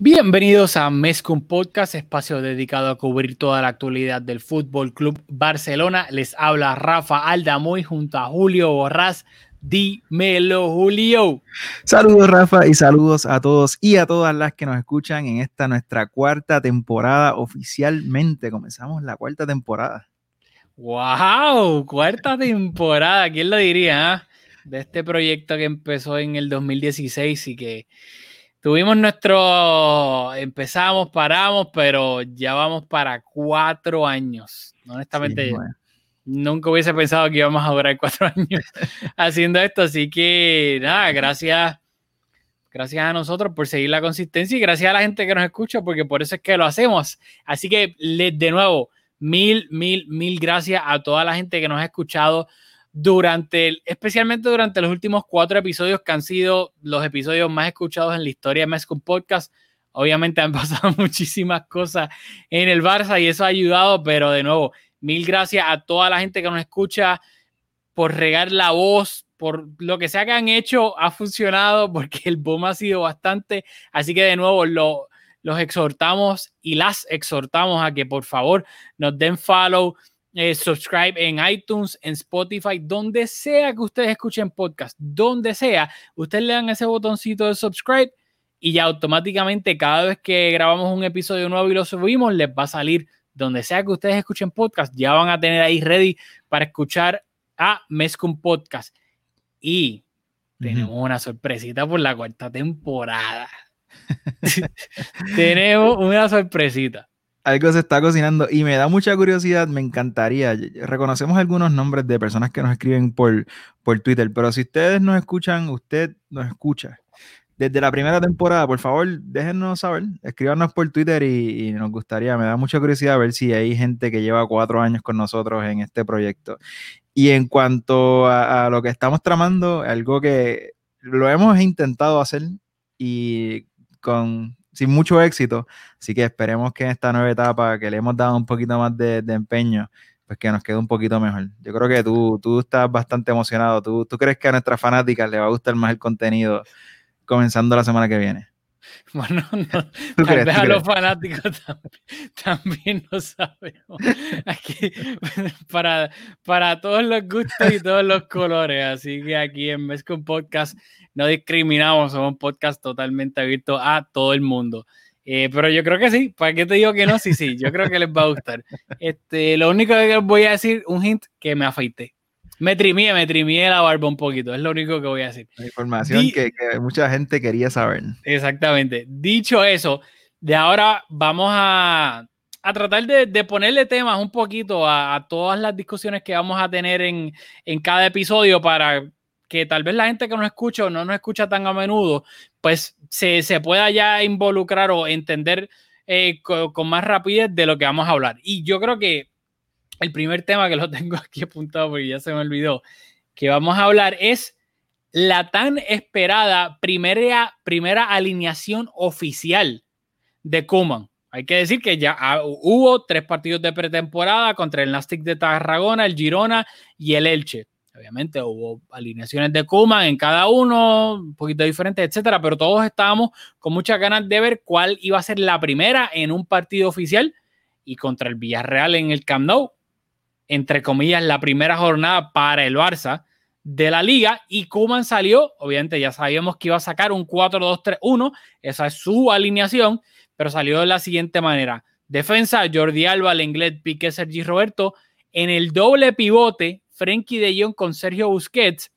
Bienvenidos a Mezcum Podcast, espacio dedicado a cubrir toda la actualidad del Fútbol Club Barcelona. Les habla Rafa Aldamoy junto a Julio Borrás. Dímelo, Julio. Saludos, Rafa, y saludos a todos y a todas las que nos escuchan en esta nuestra cuarta temporada. Oficialmente comenzamos la cuarta temporada. ¡Wow! Cuarta temporada, ¿quién lo diría? Ah? De este proyecto que empezó en el 2016 y que Tuvimos nuestro, empezamos, paramos, pero ya vamos para cuatro años. Honestamente, nunca hubiese pensado que íbamos a durar cuatro años haciendo esto. Así que nada, gracias, gracias a nosotros por seguir la consistencia y gracias a la gente que nos escucha, porque por eso es que lo hacemos. Así que de nuevo, mil, mil, mil gracias a toda la gente que nos ha escuchado durante, especialmente durante los últimos cuatro episodios que han sido los episodios más escuchados en la historia de Mezcum Podcast. Obviamente han pasado muchísimas cosas en el Barça y eso ha ayudado, pero de nuevo, mil gracias a toda la gente que nos escucha por regar la voz, por lo que sea que han hecho, ha funcionado porque el boom ha sido bastante. Así que de nuevo, lo, los exhortamos y las exhortamos a que por favor nos den follow eh, subscribe en iTunes, en Spotify, donde sea que ustedes escuchen podcast, donde sea, ustedes le dan ese botoncito de subscribe y ya automáticamente cada vez que grabamos un episodio nuevo y lo subimos, les va a salir donde sea que ustedes escuchen podcast, ya van a tener ahí ready para escuchar a Mezcum Podcast. Y tenemos una sorpresita por la cuarta temporada. tenemos una sorpresita algo se está cocinando y me da mucha curiosidad, me encantaría. Reconocemos algunos nombres de personas que nos escriben por, por Twitter, pero si ustedes nos escuchan, usted nos escucha. Desde la primera temporada, por favor, déjenos saber, escríbanos por Twitter y, nos gustaría, me da mucha curiosidad ver si hay gente que lleva cuatro años con nosotros en este proyecto. Y en cuanto a, a lo que estamos tramando, algo que lo hemos intentado hacer y con sin mucho éxito. Así que esperemos que en esta nueva etapa que le hemos dado un poquito más de, empeño, pues que nos quede un poquito mejor. Yo creo que tú, tú estás bastante emocionado. ¿Tú, ¿Tú crees que a nuestras fanáticas le va a gustar más el contenido comenzando la semana que viene? Bueno, no, tal vez a los fanáticos también, lo sabemos. Aquí, para, para todos los gustos y todos los colores. Así que aquí en un Podcast no discriminamos, somos un podcast totalmente abierto a todo el mundo. Eh, pero yo creo que sí, ¿para qué te digo que no? Sí, sí, yo creo que les va a gustar. Este, lo único que les voy a decir, un hint, que me afeité. Me trimé, me trimé la barba un poquito, es lo único que voy a decir. información que, mucha gente quería saber. Exactamente. Dicho eso, de ahora vamos a, a tratar de, de, ponerle temas un poquito a, a, todas las discusiones que vamos a tener en, en cada episodio para que tal vez la gente que nos escucha o no nos escucha tan a menudo, pues se, se pueda ya involucrar o entender eh, con, más rapidez de lo que vamos a hablar. Y yo creo que el primer tema que lo tengo aquí apuntado porque ya se me olvidó, que vamos a hablar es la tan esperada primera, primera alineación oficial de Kuman. Hay que decir que ya hubo tres partidos de pretemporada contra el Nastic de Tarragona, el Girona y el Elche. Obviamente hubo alineaciones de Kuma en cada uno, un poquito diferentes, etcétera, pero todos estábamos con muchas ganas de ver cuál iba a ser la primera en un partido oficial y contra el Villarreal en el Camp Nou, entre comillas, la primera jornada para el Barça de la liga y Kuman salió, obviamente ya sabíamos que iba a sacar un 4-2-3-1, esa es su alineación, pero salió de la siguiente manera. Defensa, Jordi Alba, Lenglet, Piqué, Sergi Roberto. En el doble pivote, Frenkie de Jong con Sergio Busquets.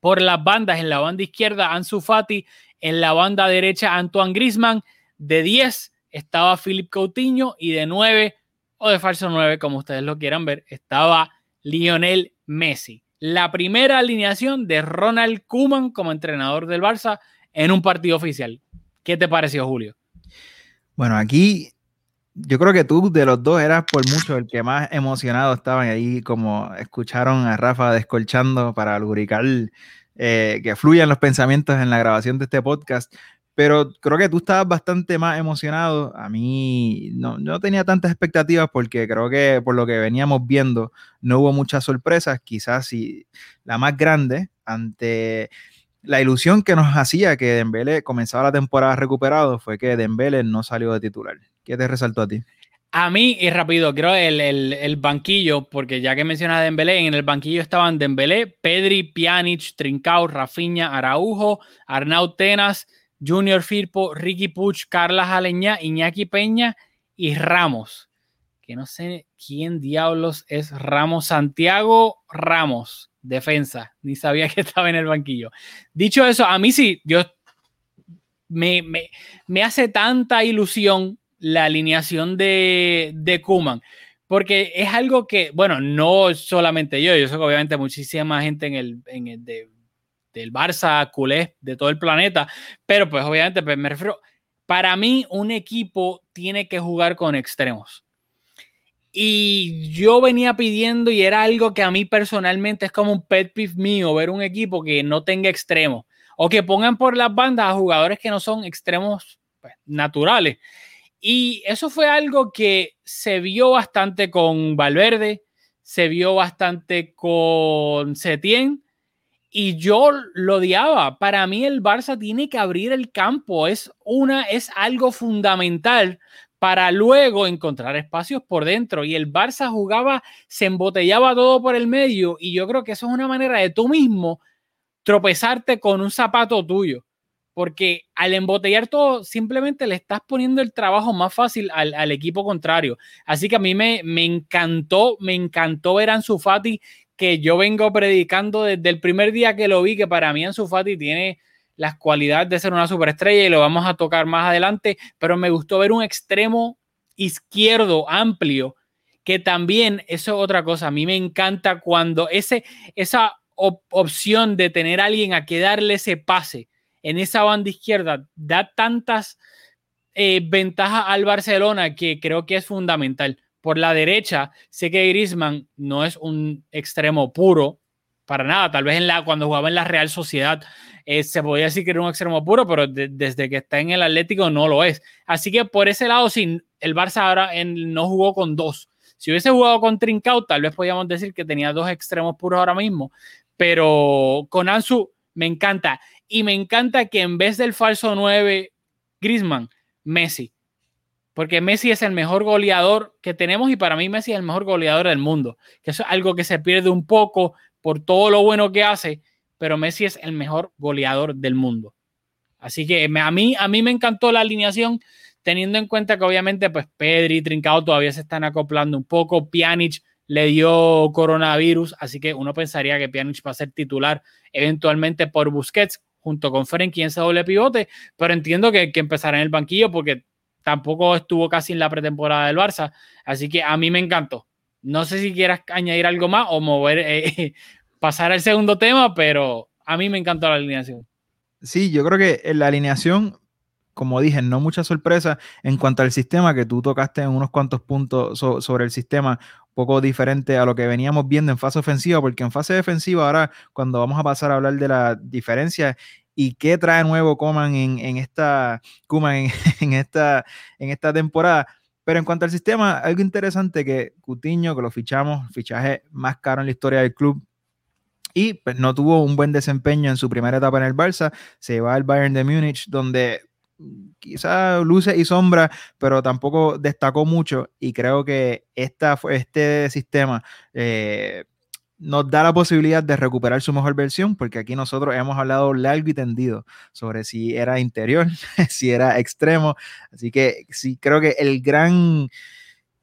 Por las bandas, en la banda izquierda, Ansu Fati. En la banda derecha, Antoine Grisman. De 10 estaba Philip Coutinho. Y de 9, o de falso 9, como ustedes lo quieran ver, estaba Lionel Messi. La primera alineación de Ronald Koeman como entrenador del Barça en un partido oficial. ¿Qué te pareció, Julio? Bueno, aquí yo creo que tú de los dos eras por mucho el que más emocionado estaban ahí, como escucharon a Rafa descolchando para lubricar eh, que fluyan los pensamientos en la grabación de este podcast. Pero creo que tú estabas bastante más emocionado. A mí no, no tenía tantas expectativas porque creo que por lo que veníamos viendo no hubo muchas sorpresas. Quizás si la más grande ante la ilusión que nos hacía que Dembélé comenzaba la temporada recuperado fue que Dembélé no salió de titular. ¿Qué te resaltó a ti? A mí, y rápido, creo el, el, banquillo, porque ya que mencionas a Dembélé, en el banquillo estaban Dembélé, Pedri, Pjanic, Trincao, Rafinha, Araujo, Arnau Tenas, Junior Firpo, Ricky Puch, Carla Jaleña, Iñaki Peña y Ramos. Que no sé quién diablos es Ramos. Santiago Ramos, defensa. Ni sabía que estaba en el banquillo. Dicho eso, a mí sí, yo me, me, me hace tanta ilusión la alineación de, de Kuman. Porque es algo que, bueno, no solamente yo, yo sé que obviamente muchísima gente en el, en el del Barça, culé, de todo el planeta, pero pues obviamente pues, me refiero, para mí un equipo tiene que jugar con extremos. Y yo venía pidiendo y era algo que a mí personalmente es como un pet peeve mío, ver un equipo que no tenga extremos o que pongan por las bandas a jugadores que no son extremos pues, naturales. Y eso fue algo que se vio bastante con Valverde, se vio bastante con Setien y yo lo odiaba. Para mí el Barça tiene que abrir el campo, es una es algo fundamental para luego encontrar espacios por dentro y el Barça jugaba, se embotellaba todo por el medio y yo creo que eso es una manera de tú mismo tropezarte con un zapato tuyo porque al embotellar todo, simplemente le estás poniendo el trabajo más fácil al, equipo contrario. Así que a mí me, me, encantó, me encantó ver a Ansu Fati, que yo vengo predicando desde el primer día que lo vi, que para mí Ansu Fati tiene las cualidades de ser una superestrella y lo vamos a tocar más adelante, pero me gustó ver un extremo izquierdo amplio, que también, eso es otra cosa, a mí me encanta cuando ese, esa opción de tener a alguien a que darle ese pase, en esa banda izquierda da tantas eh, ventajas al Barcelona que creo que es fundamental. Por la derecha, sé que Griezmann no es un extremo puro, para nada. Tal vez en la, cuando jugaba en la Real Sociedad eh, se podía decir que era un extremo puro, pero desde que está en el Atlético no lo es. Así que por ese lado, sí, el Barça ahora no jugó con dos. Si hubiese jugado con Trincao, tal vez podríamos decir que tenía dos extremos puros ahora mismo, pero con Ansu me encanta. Y me encanta que en vez del falso 9, Grisman, Messi. Porque Messi es el mejor goleador que tenemos y para mí Messi es el mejor goleador del mundo. Que eso es algo que se pierde un poco por todo lo bueno que hace, pero Messi es el mejor goleador del mundo. Así que a mí, a mí me encantó la alineación, teniendo en cuenta que obviamente pues Pedri y Trincao todavía se están acoplando un poco. Pjanic le dio coronavirus, así que uno pensaría que Pjanic va a ser titular eventualmente por Busquets, junto con Frenkie en ese doble pivote, pero entiendo que, que empezará en el banquillo porque tampoco estuvo casi en la pretemporada del Barça, así que a mí me encantó. No sé si quieras añadir algo más o mover, eh, pasar al segundo tema, pero a mí me encantó la alineación. Sí, yo creo que la alineación, como dije, no mucha sorpresa en cuanto al sistema, que tú tocaste en unos cuantos puntos sobre el sistema, poco diferente a lo que veníamos viendo en fase ofensiva, porque en fase defensiva ahora cuando vamos a pasar a hablar de la diferencia y qué trae nuevo Coman en, en esta en, esta en esta temporada. Pero en cuanto al sistema, algo interesante que Cutiño, que lo fichamos, fichaje más caro en la historia del club, y pues, no tuvo un buen desempeño en su primera etapa en el Barça, se va al Bayern de Múnich, donde quizá luce y sombra, pero tampoco destacó mucho y creo que esta, este sistema eh, nos da la posibilidad de recuperar su mejor versión, porque aquí nosotros hemos hablado largo y tendido sobre si era interior, si era extremo, así que sí creo que el gran,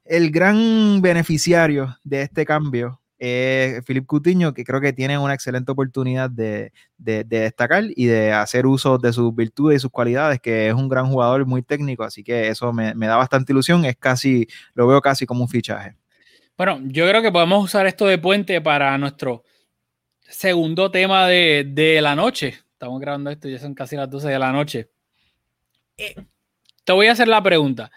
el gran beneficiario de este cambio es Philip Cutiño, que creo que tiene una excelente oportunidad de, destacar y de hacer uso de sus virtudes y sus cualidades, que es un gran jugador muy técnico, así que eso me, da bastante ilusión, es casi, lo veo casi como un fichaje. Bueno, yo creo que podemos usar esto de puente para nuestro segundo tema de, la noche. Estamos grabando esto, ya son casi las 12 de la noche. Eh, te voy a hacer la pregunta.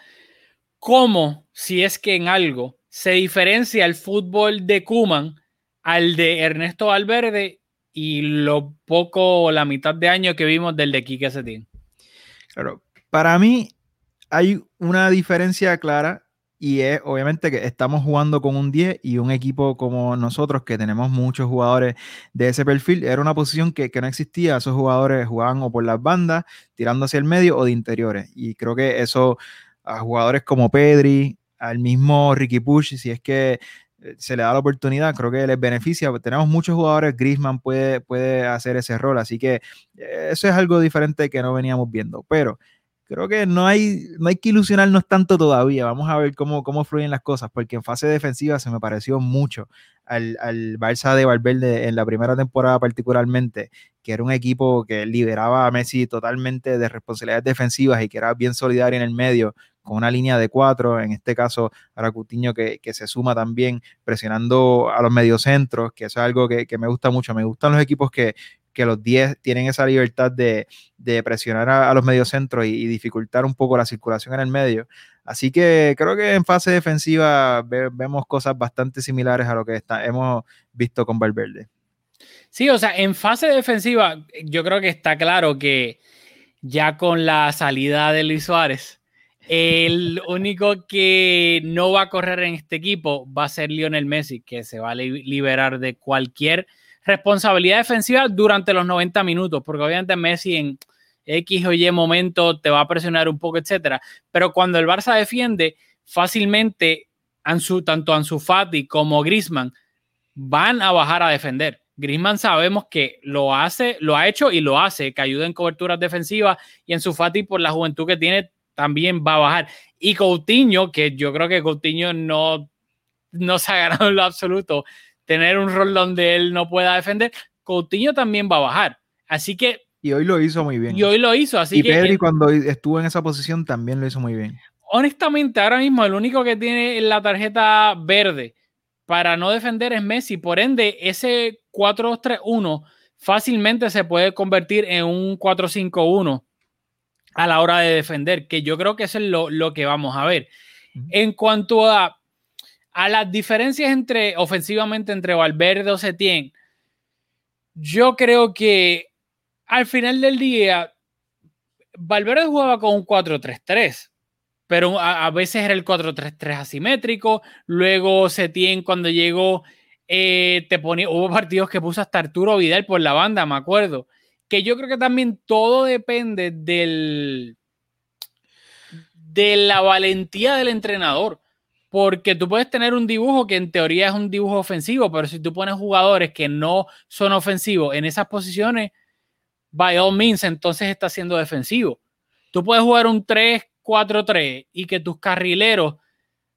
¿Cómo, si es que en algo, se diferencia el fútbol de Kuman al de Ernesto Valverde y lo poco o la mitad de año que vimos del de Quique Setién. Claro, para mí hay una diferencia clara Y es obviamente que estamos jugando con un 10 y un equipo como nosotros, que tenemos muchos jugadores de ese perfil, era una posición que, que no existía. Esos jugadores jugaban o por las bandas, tirando hacia el medio o de interiores. Y creo que eso a jugadores como Pedri, al mismo Ricky Push, si es que eh, se le da la oportunidad, creo que les beneficia. Tenemos muchos jugadores, Griezmann puede, puede hacer ese rol, así que eh, eso es algo diferente que no veníamos viendo. Pero creo que no hay, no hay que ilusionarnos tanto todavía. Vamos a ver cómo, cómo fluyen las cosas, porque en fase defensiva se me pareció mucho al, al Barça de Valverde en la primera temporada particularmente, que era un equipo que liberaba a Messi totalmente de responsabilidades defensivas y que era bien solidario en el medio, con una línea de cuatro, en este caso para Cutiño que, que, se suma también presionando a los mediocentros, que eso es algo que, que me gusta mucho. Me gustan los equipos que, que los 10 tienen esa libertad de, de presionar a, a, los mediocentros y, y, dificultar un poco la circulación en el medio. Así que creo que en fase defensiva ve, vemos cosas bastante similares a lo que está, hemos visto con Valverde. Sí, o sea, en fase defensiva yo creo que está claro que ya con la salida de Luis Suárez, el único que no va a correr en este equipo va a ser Lionel Messi, que se va a liberar de cualquier responsabilidad defensiva durante los 90 minutos, porque obviamente Messi en X o Y momento te va a presionar un poco, etcétera. Pero cuando el Barça defiende, fácilmente tanto Ansu Fati como Griezmann van a bajar a defender. Griezmann sabemos que lo hace, lo ha hecho y lo hace, que ayuda en coberturas defensivas y en Fati por la juventud que tiene también va a bajar. Y Coutinho, que yo creo que Coutinho no, no se ha ganado en lo absoluto tener un rol donde él no pueda defender, Coutinho también va a bajar. Así que. Y hoy lo hizo muy bien. Y hoy lo hizo, así y que. Pedri, cuando estuvo en esa posición, también lo hizo muy bien. Honestamente, ahora mismo el único que tiene la tarjeta verde para no defender es Messi. Por ende, ese 4-2-3-1 fácilmente se puede convertir en un 4-5-1 a la hora de defender, que yo creo que eso es lo, lo que vamos a ver. En cuanto a a las diferencias entre ofensivamente entre Valverde o Setien, yo creo que al final del día Valverde jugaba con un 4-3-3, pero a, veces era el 4-3-3 asimétrico. Luego Setien cuando llegó eh, te ponía, hubo partidos que puso hasta Arturo Vidal por la banda, me acuerdo. Que yo creo que también todo depende del de la valentía del entrenador porque tú puedes tener un dibujo que en teoría es un dibujo ofensivo, pero si tú pones jugadores que no son ofensivos en esas posiciones, by all means, entonces está siendo defensivo. Tú puedes jugar un 3-4-3 y que tus carrileros,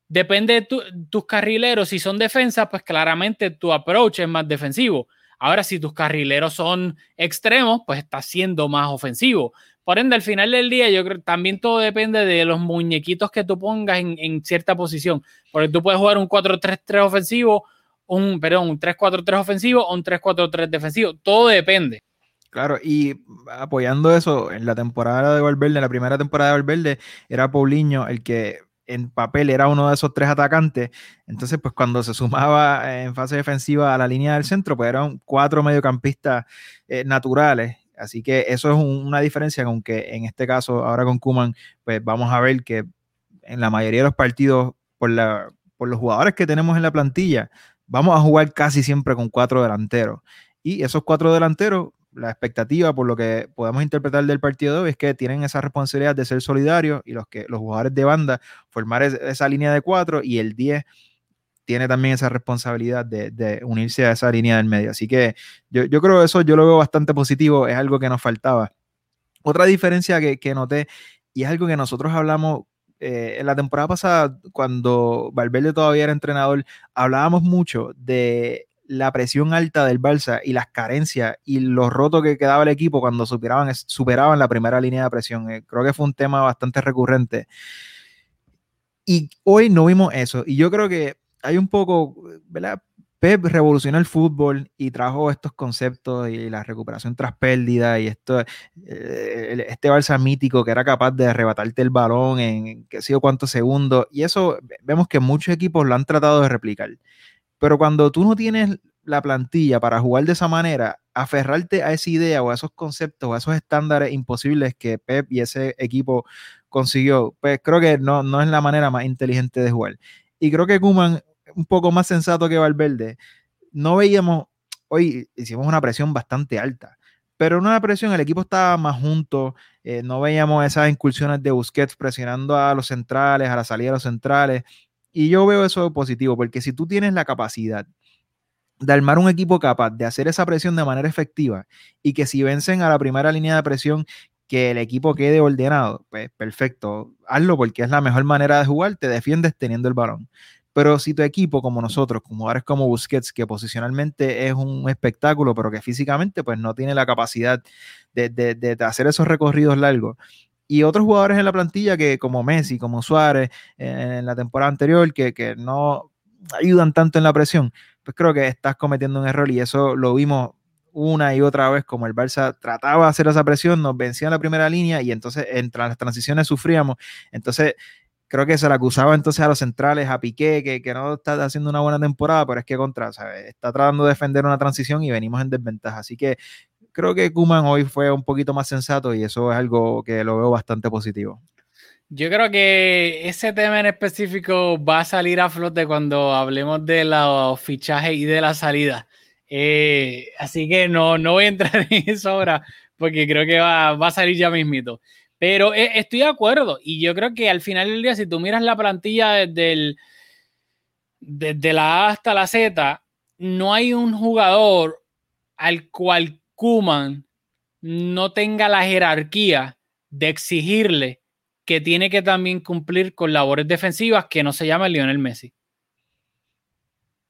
depende de tu, tus carrileros, si son defensas, pues claramente tu approach es más defensivo. Ahora, si tus carrileros son extremos, pues está siendo más ofensivo. Por ende, al final del día, yo creo que también todo depende de los muñequitos que tú pongas en, cierta posición. Porque tú puedes jugar un 4-3-3 ofensivo, un, perdón, un 3-4-3 ofensivo o un 3-4-3 defensivo. Todo depende. Claro, y apoyando eso, en la temporada de Valverde, en la primera temporada de Valverde, era Paulinho el que en papel era uno de esos tres atacantes. Entonces, pues cuando se sumaba en fase defensiva a la línea del centro, pues eran cuatro mediocampistas eh, naturales Así que eso es un, una diferencia, aunque en este caso, ahora con Kuman, pues vamos a ver que en la mayoría de los partidos, por, los jugadores que tenemos en la plantilla, vamos a jugar casi siempre con cuatro delanteros. Y esos cuatro delanteros, la expectativa, por lo que podemos interpretar del partido de es que tienen esa responsabilidad de ser solidarios y los, que, los jugadores de banda formar esa línea de cuatro y el 10 tiene también esa responsabilidad de, unirse a esa línea del medio. Así que yo, yo, creo eso yo lo veo bastante positivo, es algo que nos faltaba. Otra diferencia que, noté, y es algo que nosotros hablamos eh, en la temporada pasada, cuando Valverde todavía era entrenador, hablábamos mucho de la presión alta del Barça y las carencias y lo roto que quedaba el equipo cuando superaban, superaban la primera línea de presión. Eh, creo que fue un tema bastante recurrente. Y hoy no vimos eso. Y yo creo que hay un poco, ¿verdad? Pep revolucionó el fútbol y trajo estos conceptos y la recuperación tras pérdida y esto, eh, este Barça mítico que era capaz de arrebatarte el balón en qué sé cuántos segundos. Y eso vemos que muchos equipos lo han tratado de replicar. Pero cuando tú no tienes la plantilla para jugar de esa manera, aferrarte a esa idea o a esos conceptos o a esos estándares imposibles que Pep y ese equipo consiguió, pues creo que no, no es la manera más inteligente de jugar. Y creo que Kuman, un poco más sensato que Valverde, no veíamos, hoy hicimos una presión bastante alta, pero en una presión el equipo estaba más junto, eh, no veíamos esas incursiones de Busquets presionando a los centrales, a la salida de los centrales, y yo veo eso positivo, porque si tú tienes la capacidad de armar un equipo capaz de hacer esa presión de manera efectiva y que si vencen a la primera línea de presión, que el equipo quede ordenado, pues perfecto, hazlo porque es la mejor manera de jugar, te defiendes teniendo el balón. Pero si tu equipo, como nosotros, como ahora es como Busquets, que posicionalmente es un espectáculo, pero que físicamente pues no tiene la capacidad de, de hacer esos recorridos largos, y otros jugadores en la plantilla que como Messi, como Suárez en la temporada anterior, que, que no ayudan tanto en la presión, pues creo que estás cometiendo un error y eso lo vimos una y otra vez como el Barça trataba de hacer esa presión, nos vencía en la primera línea y entonces entre las transiciones sufríamos. Entonces creo que se le acusaba entonces a los centrales, a Piqué, que, que no está haciendo una buena temporada, pero es que contra, ¿sabes? está tratando de defender una transición y venimos en desventaja. Así que creo que Kuman hoy fue un poquito más sensato y eso es algo que lo veo bastante positivo. Yo creo que ese tema en específico va a salir a flote cuando hablemos de los fichajes y de la salida. Eh, así que no, no voy a entrar en eso ahora porque creo que va, va a salir ya mismito. Pero eh, estoy de acuerdo y yo creo que al final del día, si tú miras la plantilla desde, la A hasta la Z, no hay un jugador al cual Kuman no tenga la jerarquía de exigirle que tiene que también cumplir con labores defensivas que no se llama Lionel Messi.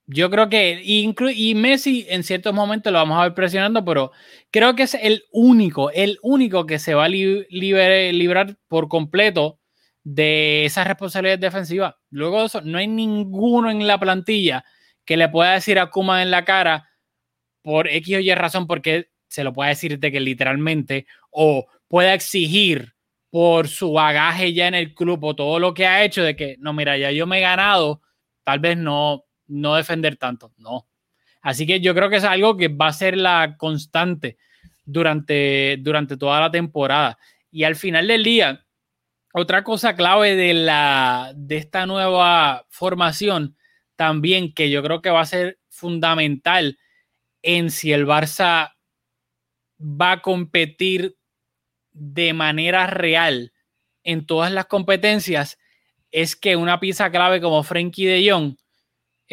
Yo creo que, y Messi en ciertos momentos lo vamos a ver presionando, pero creo que es el único, el único que se va a librar por completo de esas responsabilidades defensivas. Luego de eso, no hay ninguno en la plantilla que le pueda decir a Kuma en la cara por X o Y razón, porque se lo puede decir de que literalmente, o pueda exigir por su bagaje ya en el club o todo lo que ha hecho de que, no, mira, ya yo me he ganado, tal vez no, no defender tanto, no. Así que yo creo que es algo que va a ser la constante durante, durante toda la temporada. Y al final del día, otra cosa clave de, la, de esta nueva formación también que yo creo que va a ser fundamental en si el Barça va a competir de manera real en todas las competencias es que una pieza clave como Frankie de Jong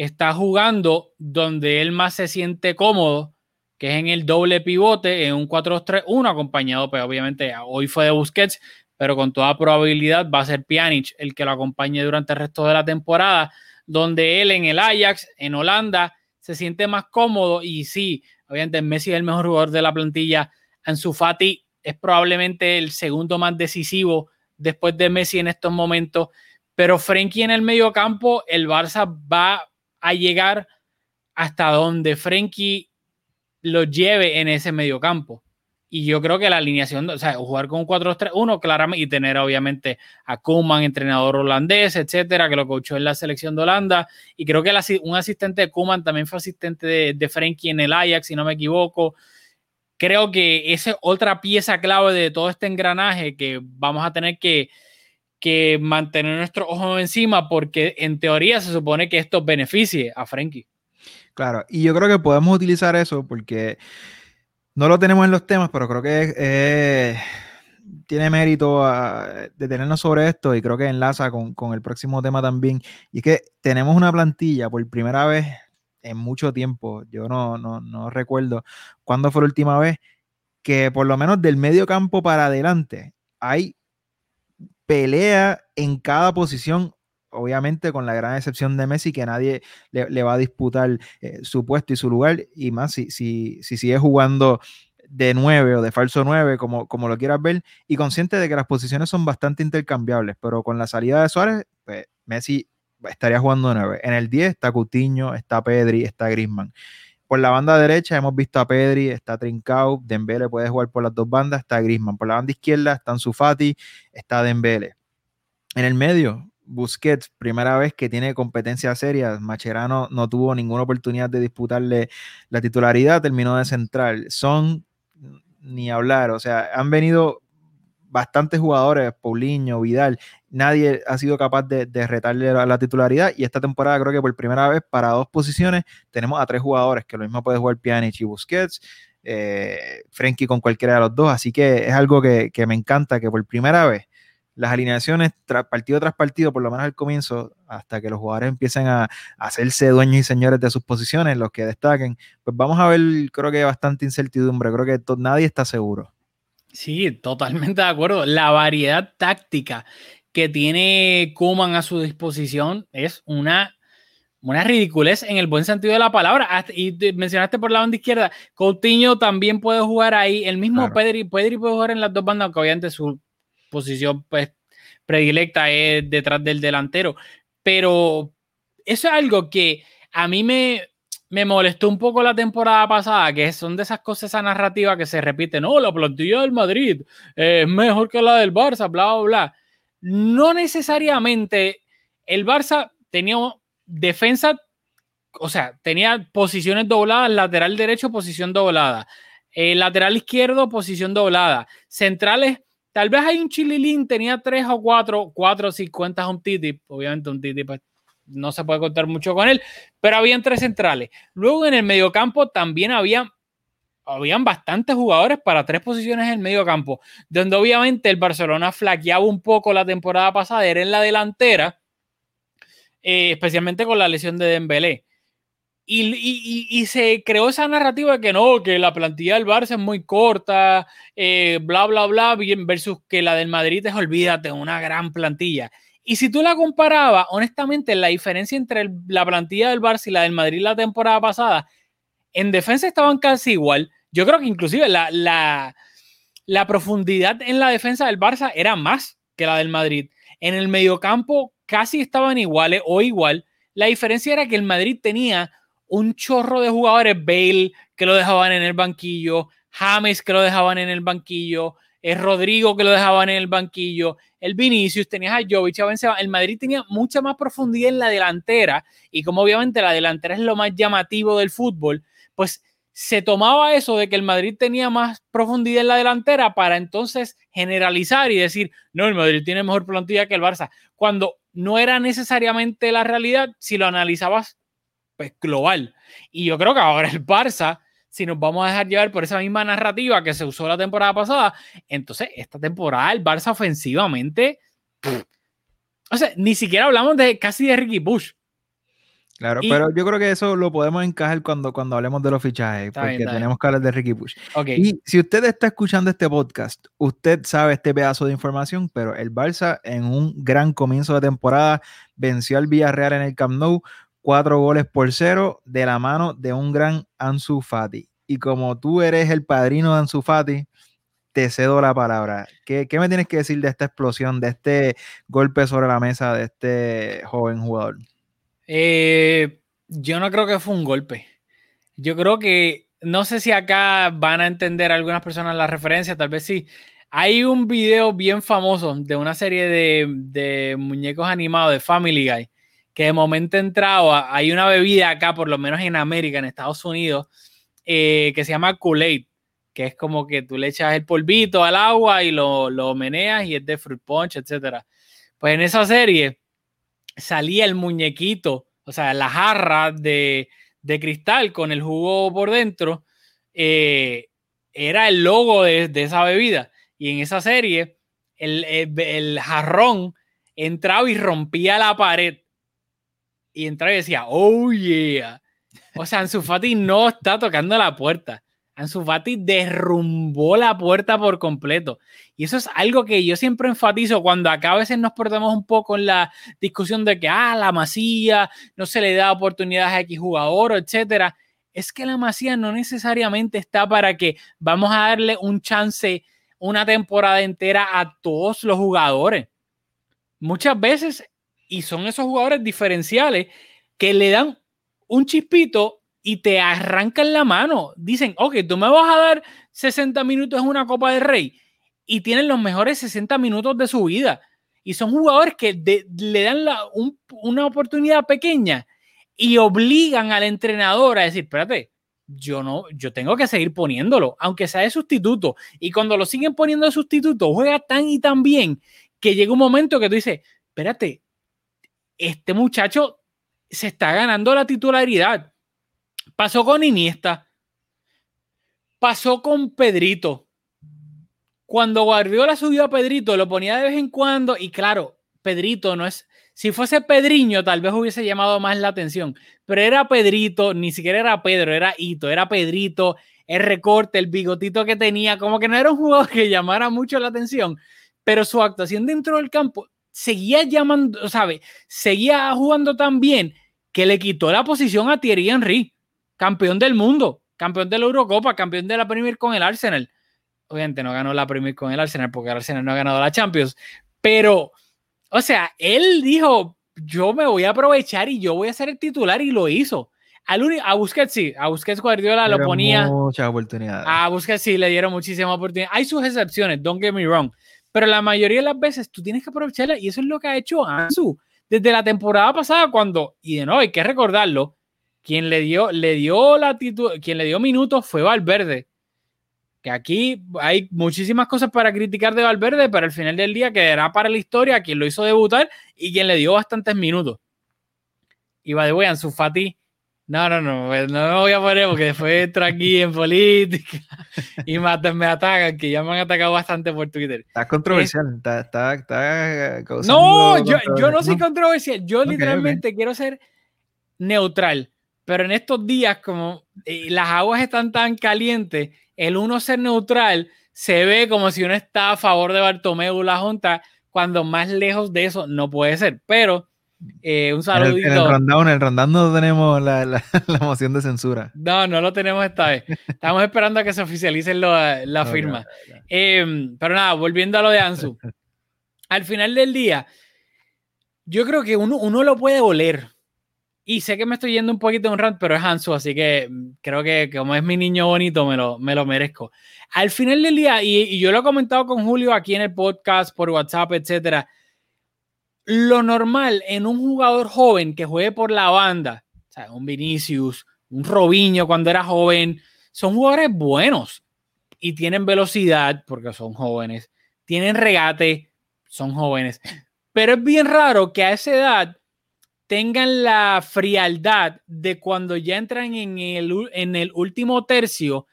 está jugando donde él más se siente cómodo, que es en el doble pivote, en un 4-3-1, acompañado, pues obviamente hoy fue de Busquets, pero con toda probabilidad va a ser Pjanic el que lo acompañe durante el resto de la temporada, donde él en el Ajax, en Holanda, se siente más cómodo y sí, Obviamente Messi es el mejor jugador de la plantilla. Ansu Fati es probablemente el segundo más decisivo después de Messi en estos momentos. Pero Frenkie en el medio campo, el Barça va a llegar hasta donde Frenkie lo lleve en ese medio campo. Y yo creo que la alineación, o sea, jugar con 4-3-1, claramente, y tener obviamente a Kuman, entrenador holandés, etcétera, que lo coachó en la selección de Holanda. Y creo que un asistente de Kuman también fue asistente de, de en el Ajax, si no me equivoco. Creo que esa es otra pieza clave de todo este engranaje que vamos a tener que, que mantener nuestro ojo encima, porque en teoría se supone que esto beneficie a Frenkie. Claro, y yo creo que podemos utilizar eso porque no lo tenemos en los temas, pero creo que eh, tiene mérito detenernos sobre esto y creo que enlaza con, el próximo tema también. Y es que tenemos una plantilla por primera vez en mucho tiempo. Yo no, no, recuerdo cuándo fue la última vez que por lo menos del medio campo para adelante hay pelea en cada posición obviamente con la gran excepción de Messi, que nadie le, va a disputar eh, su puesto y su lugar, y más si, si, si sigue jugando de 9 o de falso 9, como, como lo quieras ver, y consciente de que las posiciones son bastante intercambiables, pero con la salida de Suárez, pues Messi estaría jugando 9. En el 10 está Coutinho, está Pedri, está Griezmann. Por la banda derecha hemos visto a Pedri, está Trincao, Dembele puede jugar por las dos bandas, está Griezmann. Por la banda izquierda están Sufati, está Dembele. En el medio, Busquets, primera vez que tiene competencia seria. Macherano no tuvo ninguna oportunidad de disputarle la titularidad, terminó de central. Son ni hablar, o sea, han venido bastantes jugadores, Paulinho, Vidal, nadie ha sido capaz de, retarle la, titularidad y esta temporada creo que por primera vez para dos posiciones tenemos a tres jugadores, que lo mismo puede jugar Pjanic y Busquets, eh, Frenkie con cualquiera de los dos, así que es algo que, me encanta, que por primera vez las alineaciones partido tras partido, por lo menos al comienzo, hasta que los jugadores empiecen a, hacerse dueños y señores de sus posiciones, los que destaquen, pues vamos a ver, creo que bastante incertidumbre, creo que nadie está seguro. Sí, totalmente de acuerdo. La variedad táctica que tiene Kuman a su disposición es una, una ridiculez en el buen sentido de la palabra. Y mencionaste por la banda izquierda, Coutinho también puede jugar ahí. El mismo Pedri, Pedri puede jugar en las dos bandas, aunque obviamente su posición pues, predilecta es detrás del delantero. Pero eso es algo que a mí me, me molestó un poco la temporada pasada, que son de esas cosas, esa narrativa que se repite, no, la plantilla del Madrid es mejor que la del Barça, bla, bla, bla. No necesariamente el Barça tenía defensa, o sea, tenía posiciones dobladas, lateral derecho, posición doblada, el lateral izquierdo, posición doblada, centrales, tal vez hay un chililín, tenía tres o cuatro, cuatro si cuentas un Titi, obviamente un Titi pues no se puede contar mucho con él, pero habían tres centrales. Luego en el mediocampo también había, habían bastantes jugadores para tres posiciones en el mediocampo, donde obviamente el Barcelona flaqueaba un poco la temporada pasada, era en la delantera, eh, especialmente con la lesión de Dembélé. Y, se creó esa narrativa de que no, que la plantilla del Barça es muy corta, eh, bla, bla, bla, versus que la del Madrid es, olvídate, una gran plantilla. Y si tú la comparabas, honestamente, la diferencia entre la plantilla del Barça y la del Madrid la temporada pasada, en defensa estaban casi igual. Yo creo que inclusive la, la, profundidad en la defensa del Barça era más que la del Madrid. En el mediocampo casi estaban iguales o igual. La diferencia era que el Madrid tenía un chorro de jugadores, Bale que lo dejaban en el banquillo, James que lo dejaban en el banquillo, es Rodrigo que lo dejaban en el banquillo, el Vinicius, tenías a Jovic, a el Madrid tenía mucha más profundidad en la delantera y como obviamente la delantera es lo más llamativo del fútbol, pues se tomaba eso de que el Madrid tenía más profundidad en la delantera para entonces generalizar y decir, no, el Madrid tiene mejor plantilla que el Barça, cuando no era necesariamente la realidad si lo analizabas pues global. Y yo creo que ahora el Barça si nos vamos a dejar llevar por esa misma narrativa que se usó la temporada pasada, entonces esta temporada el Barça ofensivamente, o sea, ni siquiera hablamos de casi de Ricky Bush. Claro, pero yo creo que eso lo podemos encajar cuando, cuando hablemos de los fichajes, porque tenemos que hablar de Ricky Bush. Y si usted está escuchando este podcast, usted sabe este pedazo de información, pero el Barça en un gran comienzo de temporada venció al Villarreal en el Camp Nou cuatro goles por cero de la mano de un gran Ansu Fati. Y como tú eres el padrino de Ansu Fati, te cedo la palabra. ¿Qué, me tienes que decir de esta explosión, de este golpe sobre la mesa de este joven jugador? Eh, yo no creo que fue un golpe. Yo creo que, no sé si acá van a entender algunas personas la referencia, tal vez sí. Hay un video bien famoso de una serie de, de muñecos animados de Family Guy que de momento entraba, hay una bebida acá, por lo menos en América, en Estados Unidos, eh, que se llama Kool-Aid, que es como que tú le echas el polvito al agua y lo, lo meneas y es de fruit punch, etc. Pues en esa serie salía el muñequito, o sea, la jarra de, cristal con el jugo por dentro, eh, era el logo de, esa bebida. Y en esa serie, el, el jarrón entraba y rompía la pared y entraba y decía, oh yeah. O sea, Ansu Fati no está tocando la puerta. Ansu Fati derrumbó la puerta por completo. Y eso es algo que yo siempre enfatizo cuando acá a veces nos perdemos un poco en la discusión de que, ah, la masía no se le da oportunidades a X jugador, etcétera. Es que la masía no necesariamente está para que vamos a darle un chance una temporada entera a todos los jugadores. Muchas veces y son esos jugadores diferenciales que le dan un chispito y te arrancan la mano. Dicen, ok, tú me vas a dar 60 minutos en una Copa del Rey y tienen los mejores 60 minutos de su vida. Y son jugadores que le dan una oportunidad pequeña y obligan al entrenador a decir, espérate, yo no, yo tengo que seguir poniéndolo, aunque sea de sustituto. Y cuando lo siguen poniendo de sustituto, juega tan y tan bien que llega un momento que tú dices, espérate, este muchacho se está ganando la titularidad. Pasó con Iniesta, pasó con Pedrito. Cuando Guardiola subió a Pedrito, lo ponía de vez en cuando y claro, Pedrito no es, si fuese Pedriño, tal vez hubiese llamado más la atención, pero era Pedrito, ni siquiera era Pedro, era Hito, era Pedrito, el recorte, el bigotito que tenía, como que no era un jugador que llamara mucho la atención, pero su actuación dentro del campo seguía llamando, ¿sabe? Seguía jugando tan bien que le quitó la posición a Thierry Henry, campeón del mundo, campeón de la Eurocopa, campeón de la Premier con el Arsenal. Obviamente no ganó la Premier con el Arsenal porque el Arsenal no ha ganado la Champions, pero, o sea, él dijo, yo me voy a aprovechar y yo voy a ser el titular y lo hizo. a Busquets sí, a Busquets Guardiola lo ponía. Muchas oportunidades. A Busquets sí le dieron muchísimas oportunidades. Hay sus excepciones, don't get me wrong, pero la mayoría de las veces tú tienes que aprovecharla y eso es lo que ha hecho Ansu desde la temporada pasada cuando, y de nuevo hay que recordarlo, quien le dio, le dio la quien le dio minutos fue Valverde. Que aquí hay muchísimas cosas para criticar de Valverde, pero al final del día quedará para la historia quien lo hizo debutar y quien le dio bastantes minutos. Y va de way, Ansu Fati no, no, no, pues, no me voy a poner porque después entro aquí en política y me, me atacan, que ya me han atacado bastante por Twitter. Está controversial, está, está, está No, yo, yo, no soy controversial, yo literalmente quiero ser neutral, pero en estos días como eh, las aguas están tan calientes, el uno ser neutral se ve como si uno está a favor de Bartomeu la Junta, cuando más lejos de eso no puede ser, pero eh, un saludito. En el, en el no tenemos la, la, moción de censura. No, no lo tenemos esta vez. Estamos esperando a que se oficialice la firma. Em, pero nada, volviendo a lo de Ansu. Al final del día, yo creo que uno, uno lo puede oler. Y sé que me estoy yendo un poquito de un rant, pero es Ansu, así que mm, creo que como es mi niño bonito, me lo, me lo merezco. Al final del día, y, y yo lo he comentado con Julio aquí en el podcast, por WhatsApp, etcétera lo normal en un jugador joven que juegue por la banda, un Vinicius, un Robinho cuando era joven, son jugadores buenos y tienen velocidad porque son jóvenes, tienen regate, son jóvenes, pero es bien raro que a esa edad tengan la frialdad de cuando ya entran en el, en el último tercio,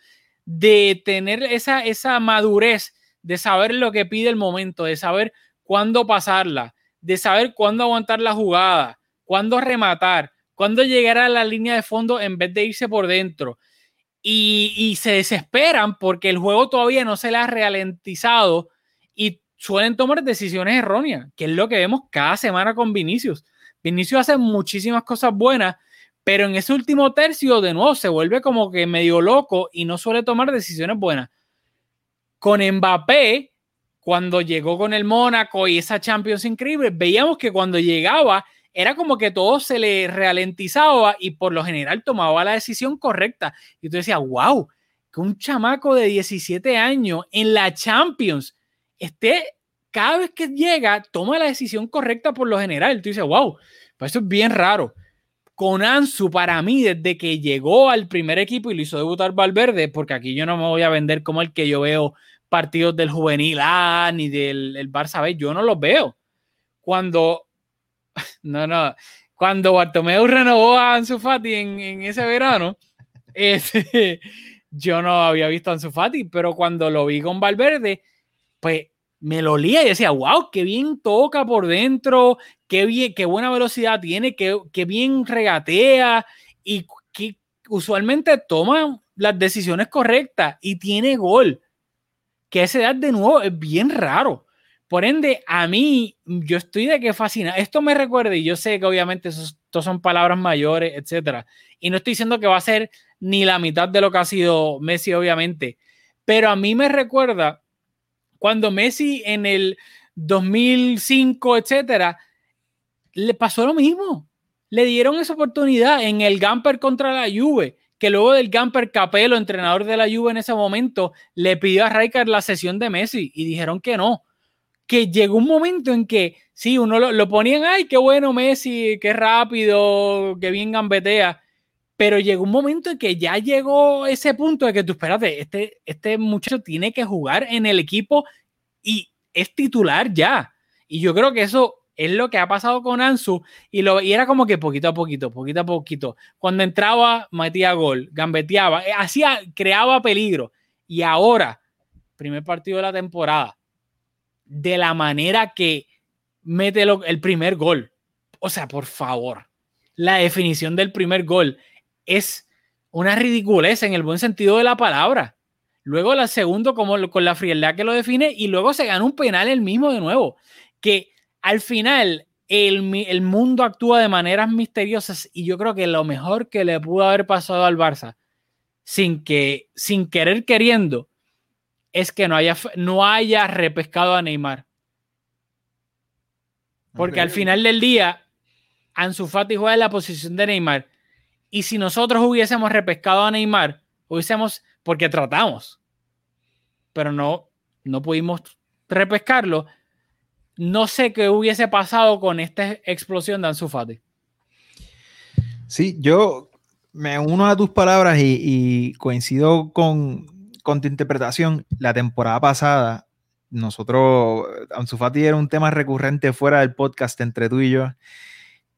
de tener esa, esa madurez, de saber lo que pide el momento, de saber cuándo pasarla, de saber cuándo aguantar la jugada, cuándo rematar, cuándo llegar a la línea de fondo en vez de irse por dentro. Y, se desesperan porque el juego todavía no se le ha ralentizado y suelen tomar decisiones erróneas, que es lo que vemos cada semana con Vinicius. Vinicius hace muchísimas cosas buenas, pero en ese último tercio de nuevo se vuelve como que medio loco y no suele tomar decisiones buenas. Con Mbappé, cuando llegó con el Mónaco y esa Champions increíble, veíamos que cuando llegaba era como que todo se le ralentizaba y por lo general tomaba la decisión correcta. Y tú decías, wow, que un chamaco de 17 años en la Champions esté, cada vez que llega, toma la decisión correcta por lo general. Tú dices, wow, pues eso es bien raro. Con Ansu, para mí, desde que llegó al primer equipo y lo hizo debutar Valverde, porque aquí yo no me voy a vender como el que yo veo partidos del juvenil A ni del el Barça B, yo no los veo. Cuando, no, no, cuando Bartomeu renovó a Ansu Fati en, ese verano, este, yo no había visto a Ansu Fati, pero cuando lo vi con Valverde, pues me lo lía y decía, wow, qué bien toca por dentro, qué, bien, qué buena velocidad tiene, qué, qué bien regatea y que usualmente toma las decisiones correctas y tiene gol que esa edad de nuevo es bien raro. Por ende, a mí, yo estoy de que fascina. Esto me recuerda, y yo sé que obviamente esto son palabras mayores, etcétera. Y no estoy diciendo que va a ser ni la mitad de lo que ha sido Messi, obviamente. Pero a mí me recuerda cuando Messi en el 2005, etcétera, le pasó lo mismo. Le dieron esa oportunidad en el Gamper contra la Juve que luego del Gamper Capello, entrenador de la Juve en ese momento, le pidió a Rijkaard la sesión de Messi y dijeron que no. que llegó un momento en que, sí, uno lo, lo ponían, ay, qué bueno Messi, qué rápido, qué bien gambetea, pero llegó un momento en que ya llegó ese punto de que tú espérate, este, este muchacho tiene que jugar en el equipo y es titular ya. Y yo creo que eso es lo que ha pasado con Ansu y, lo, y era como que poquito a poquito, poquito a poquito. Cuando entraba, metía gol, gambeteaba, eh, hacía, creaba peligro. Y ahora, primer partido de la temporada, de la manera que mete el primer gol. O sea, por favor, la definición del primer gol es una ridiculez en el buen sentido de la palabra. Luego la segundo como con la frialdad que lo define y luego se gana un penal el mismo de nuevo. Que al final el, el, mundo actúa de maneras misteriosas y yo creo que lo mejor que le pudo haber pasado al Barça sin que sin querer queriendo es que no haya no haya repescado a Neymar. Porque al final del día Ansu Fati juega en la posición de Neymar y si nosotros hubiésemos repescado a Neymar, hubiésemos, porque tratamos, pero no, no pudimos repescarlo, no sé qué hubiese pasado con esta explosión de Ansu Fati. Sí, yo me uno a tus palabras y, coincido con, tu interpretación. La temporada pasada, nosotros, Ansu Fati era un tema recurrente fuera del podcast entre tú y yo.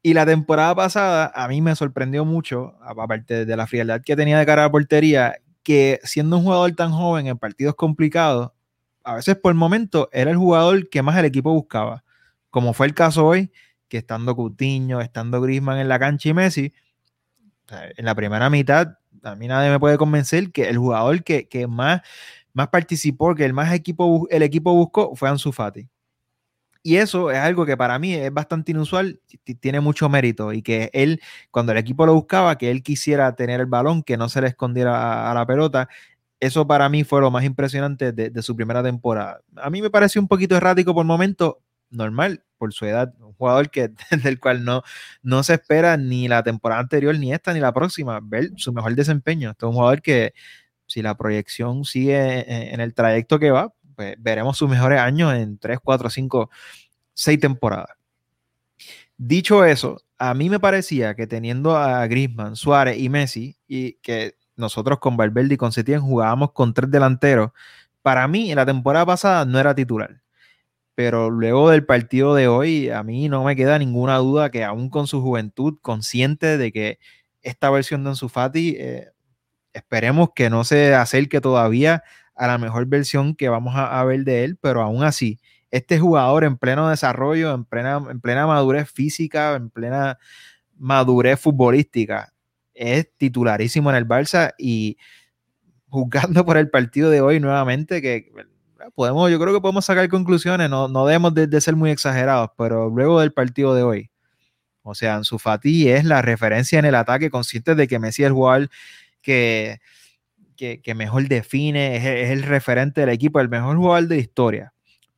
Y la temporada pasada a mí me sorprendió mucho, aparte de la frialdad que tenía de cara a la portería, que siendo un jugador tan joven en partidos complicados, a veces por el momento era el jugador que más el equipo buscaba, como fue el caso hoy, que estando Coutinho, estando Griezmann en la cancha y Messi, en la primera mitad, a mí nadie me puede convencer que el jugador que, más, más participó, que el más equipo, el equipo buscó fue Ansu Fati. Y eso es algo que para mí es bastante inusual, tiene mucho mérito y que él, cuando el equipo lo buscaba, que él quisiera tener el balón, que no se le escondiera a, la pelota, eso para mí fue lo más impresionante de, su primera temporada. A mí me pareció un poquito errático por momento, normal, por su edad, un jugador que, del cual no, no se espera ni la temporada anterior, ni esta, ni la próxima, ver su mejor desempeño. Este es un jugador que si la proyección sigue en el trayecto que va, pues, veremos sus mejores años en 3, 4, 5, 6 temporadas. Dicho eso, a mí me parecía que teniendo a Griezmann, Suárez y Messi, y que nosotros con Valverde y con Setién jugábamos con tres delanteros, para mí en la temporada pasada no era titular. Pero luego del partido de hoy, a mí no me queda ninguna duda que aún con su juventud, consciente de que esta versión de Ansu Fati, eh, esperemos que no se acerque todavía a la mejor versión que vamos a, ver de él, pero aún así, este jugador en pleno desarrollo, en plena, en plena madurez física, en plena madurez futbolística, es titularísimo en el Barça y juzgando por el partido de hoy nuevamente, que podemos, yo creo que podemos sacar conclusiones, no, no debemos de, ser muy exagerados, pero luego del partido de hoy, o sea, Ansu Fati es la referencia en el ataque, consciente de que Messi es el jugador que que, mejor define, es, el referente del equipo, el mejor jugador de historia.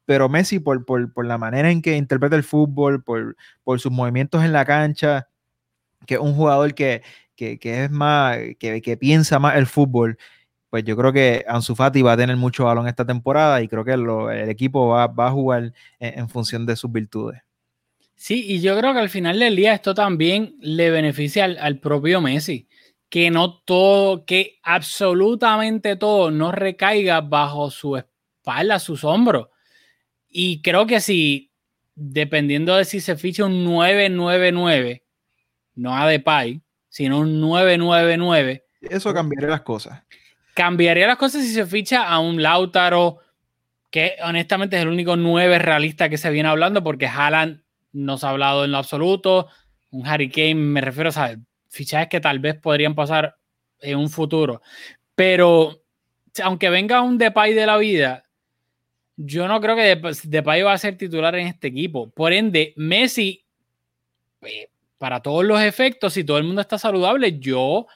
Pero Messi, por, por, la manera en que interpreta el fútbol, por, por sus movimientos en la cancha, que es un jugador que, que, es más, que, piensa más el fútbol, pues yo creo que Ansu Fati va a tener mucho balón esta temporada y creo que el equipo va, va a jugar en, función de sus virtudes. Sí, y yo creo que al final del día esto también le beneficia al, al propio Messi que no todo, que absolutamente todo no recaiga bajo su espalda, sus hombros. Y creo que si, dependiendo de si se ficha un 999, no a Depay, sino un 999. Eso cambiaría las cosas. Cambiaría las cosas si se ficha a un Lautaro, que honestamente es el único 9 realista que se viene hablando, porque Haaland no se ha hablado en lo absoluto. Un Harry Kane, me refiero a fichajes que tal vez podrían pasar en un futuro. Pero aunque venga un Depay de la vida, yo no creo que Depay va a ser titular en este equipo. Por ende, Messi, eh, para todos los efectos, si todo el mundo está saludable, yo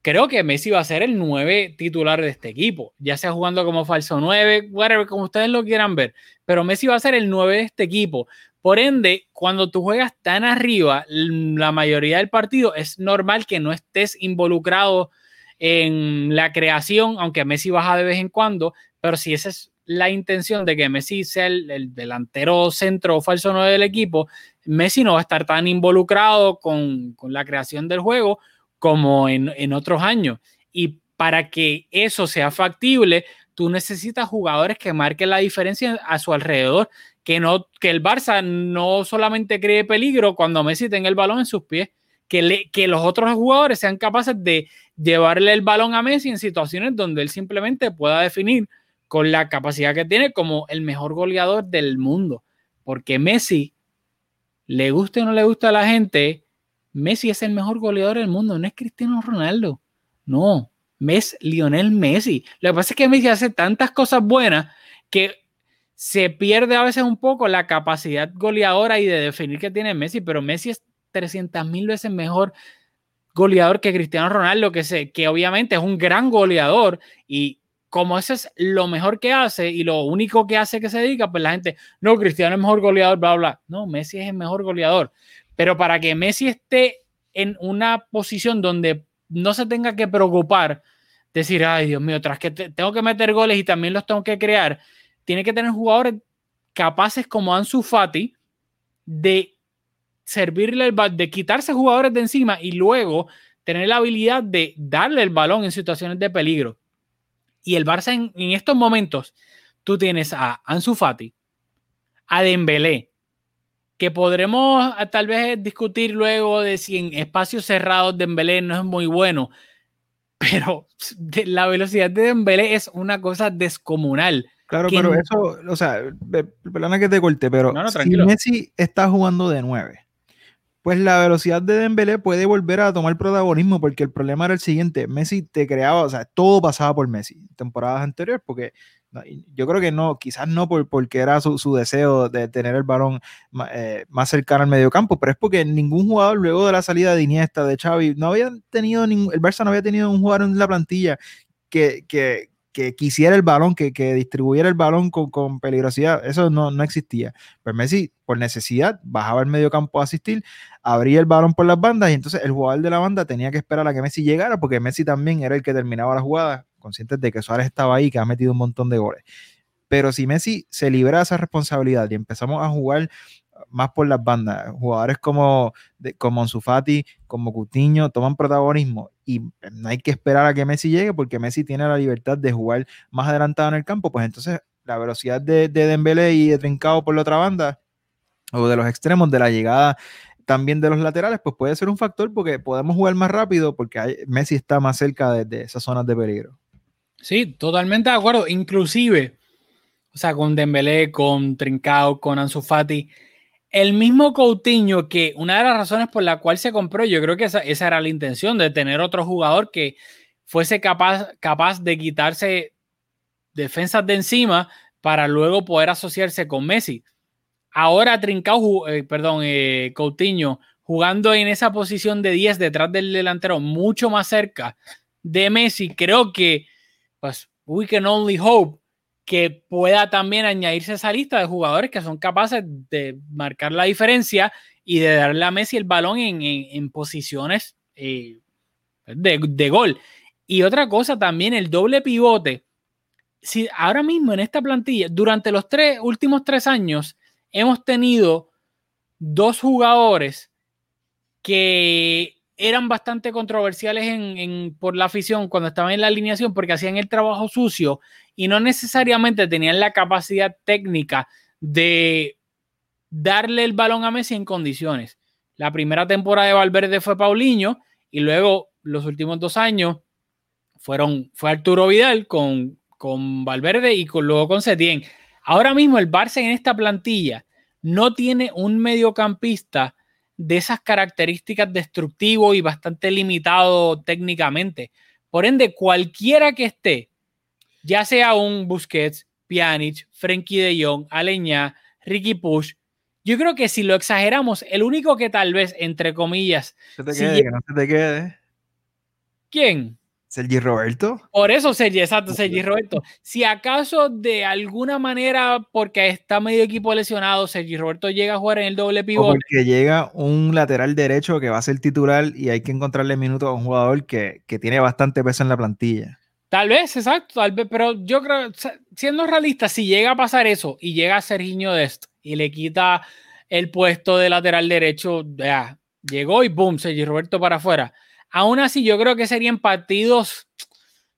creo que Messi va a ser el 9 titular de este equipo, ya sea jugando como falso 9, whatever, como ustedes lo quieran ver, pero Messi va a ser el 9 de este equipo. Por ende, cuando tú juegas tan arriba, la mayoría del partido es normal que no estés involucrado en la creación, aunque Messi baja de vez en cuando, pero si ese es la intención de que Messi sea el, delantero centro o falso 9 del equipo, Messi no va a estar tan involucrado con, la creación del juego como en, en otros años. Y para que eso sea factible, tú necesitas jugadores que marquen la diferencia a su alrededor, que, no, que el Barça no solamente cree peligro cuando Messi tenga el balón en sus pies, que, que los otros jugadores sean capaces de llevarle el balón a Messi en situaciones donde él simplemente pueda definir con la capacidad que tiene como el mejor goleador del mundo. Porque Messi, le guste o no le gusta a la gente, Messi es el mejor goleador del mundo, no es Cristiano Ronaldo. No, es Lionel Messi. Lo que pasa es que Messi hace tantas cosas buenas que se pierde a veces un poco la capacidad goleadora y de definir que tiene Messi, pero Messi es 300 mil veces mejor goleador que Cristiano Ronaldo, que, se, que obviamente es un gran goleador y como ese es lo mejor que hace y lo único que hace que se dedica, pues la gente, no, Cristiano es mejor goleador, bla, bla. No, Messi es el mejor goleador. Pero para que Messi esté en una posición donde no se tenga que preocupar, decir, ay Dios mío, tras que tengo que meter goles y también los tengo que crear, tiene que tener jugadores capaces como Ansu Fati de servirle el de quitarse jugadores de encima y luego tener la habilidad de darle el balón en situaciones de peligro. Y el Barça en, estos momentos, tú tienes a Ansu Fati, a Dembélé, que podremos ah, tal vez discutir luego de si en espacios cerrados Dembélé no es muy bueno, pero la velocidad de Dembélé es una cosa descomunal. Claro, pero eso, o sea, perdona que te corte, pero si Messi está jugando de 9 pues la velocidad de Dembélé puede volver a tomar protagonismo porque el problema era el siguiente, Messi te creaba, o sea, todo pasaba por Messi temporadas anteriores porque yo creo que no, quizás no por, porque era su, deseo de tener el balón eh, más cercano al medio campo, pero es porque ningún jugador luego de la salida de Iniesta, de Xavi, no había tenido, el Barça no había tenido un jugador en la plantilla que, que, que quisiera el balón, que, que distribuyera el balón con, con peligrosidad, eso no, no, existía. Pero Messi, por necesidad, bajaba al medio campo a asistir, abría el balón por las bandas y entonces el jugador de la banda tenía que esperar a que Messi llegara porque Messi también era el que terminaba la jugada, consciente de que Suárez estaba ahí, que ha metido un montón de goles. Pero si Messi se libera de esa responsabilidad y empezamos a jugar más por las bandas. Jugadores como, como Ansu como Coutinho toman protagonismo y no hay que esperar a que Messi llegue porque Messi tiene la libertad de jugar más adelantado en el campo, pues entonces la velocidad de, de Dembélé y de Trincao por la otra banda o de los extremos de la llegada también de los laterales, pues puede ser un factor porque podemos jugar más rápido porque Messi está más cerca de, de, esas zonas de peligro. Sí, totalmente de acuerdo. Inclusive, o sea, con Dembélé, con Trincao, con Ansu Fati, el mismo Coutinho, que una de las razones por la cual se compró, yo creo que esa, era la intención, de tener otro jugador que fuese capaz, capaz de quitarse defensas de encima para luego poder asociarse con Messi. Ahora Trincao, eh, perdón, eh, Coutinho, jugando en esa posición de 10 detrás del delantero, mucho más cerca de Messi, creo que, pues, we can only hope que pueda también añadirse esa lista de jugadores que son capaces de marcar la diferencia y de darle a Messi el balón en, posiciones eh, de, gol. Y otra cosa también, el doble pivote. Si ahora mismo en esta plantilla, durante los tres últimos tres años, hemos tenido dos jugadores que eran bastante controversiales en, por la afición cuando estaban en la alineación porque hacían el trabajo sucio y no necesariamente tenían la capacidad técnica de darle el balón a Messi en condiciones. La primera temporada de Valverde fue Paulinho y luego los últimos dos años fueron, fue Arturo Vidal con, con Valverde y con, luego con Setién. Ahora mismo el Barça en esta plantilla no tiene un mediocampista de esas características destructivo y bastante limitado técnicamente. Por ende, cualquiera que esté, ya sea un Busquets, Pjanic, Frenkie de Jong, Aleñá, Ricky Push, yo creo que si lo exageramos, el único que tal vez, entre comillas... Se te quede, que no se te quede. ¿Quién? Sergi Roberto. Por eso Sergi, exacto, Sergi Roberto. Si acaso de alguna manera, porque está medio equipo lesionado, Sergi Roberto llega a jugar en el doble pivote. porque llega un lateral derecho que va a ser titular y hay que encontrarle minutos a un jugador que, tiene bastante peso en la plantilla. Tal vez, exacto, tal vez, pero yo creo, siendo realista, si llega a pasar eso y llega a Serginho Dest y le quita el puesto de lateral derecho, ya, llegó y boom, Sergi Roberto para afuera. Aún así, yo creo que serían partidos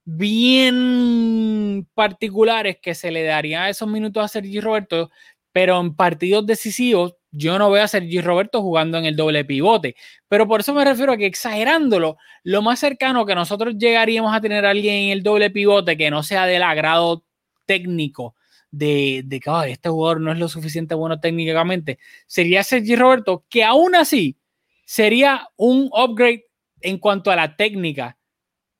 bien particulares que se le daría esos minutos a Sergi Roberto, pero en partidos decisivos yo no veo a Sergi Roberto jugando en el doble pivote. Pero por eso me refiero a que exagerándolo, lo más cercano que nosotros llegaríamos a tener a alguien en el doble pivote que no sea del agrado técnico de, de que este jugador no es lo suficiente bueno técnicamente, sería Sergi Roberto, que aún así sería un upgrade en cuanto a la técnica,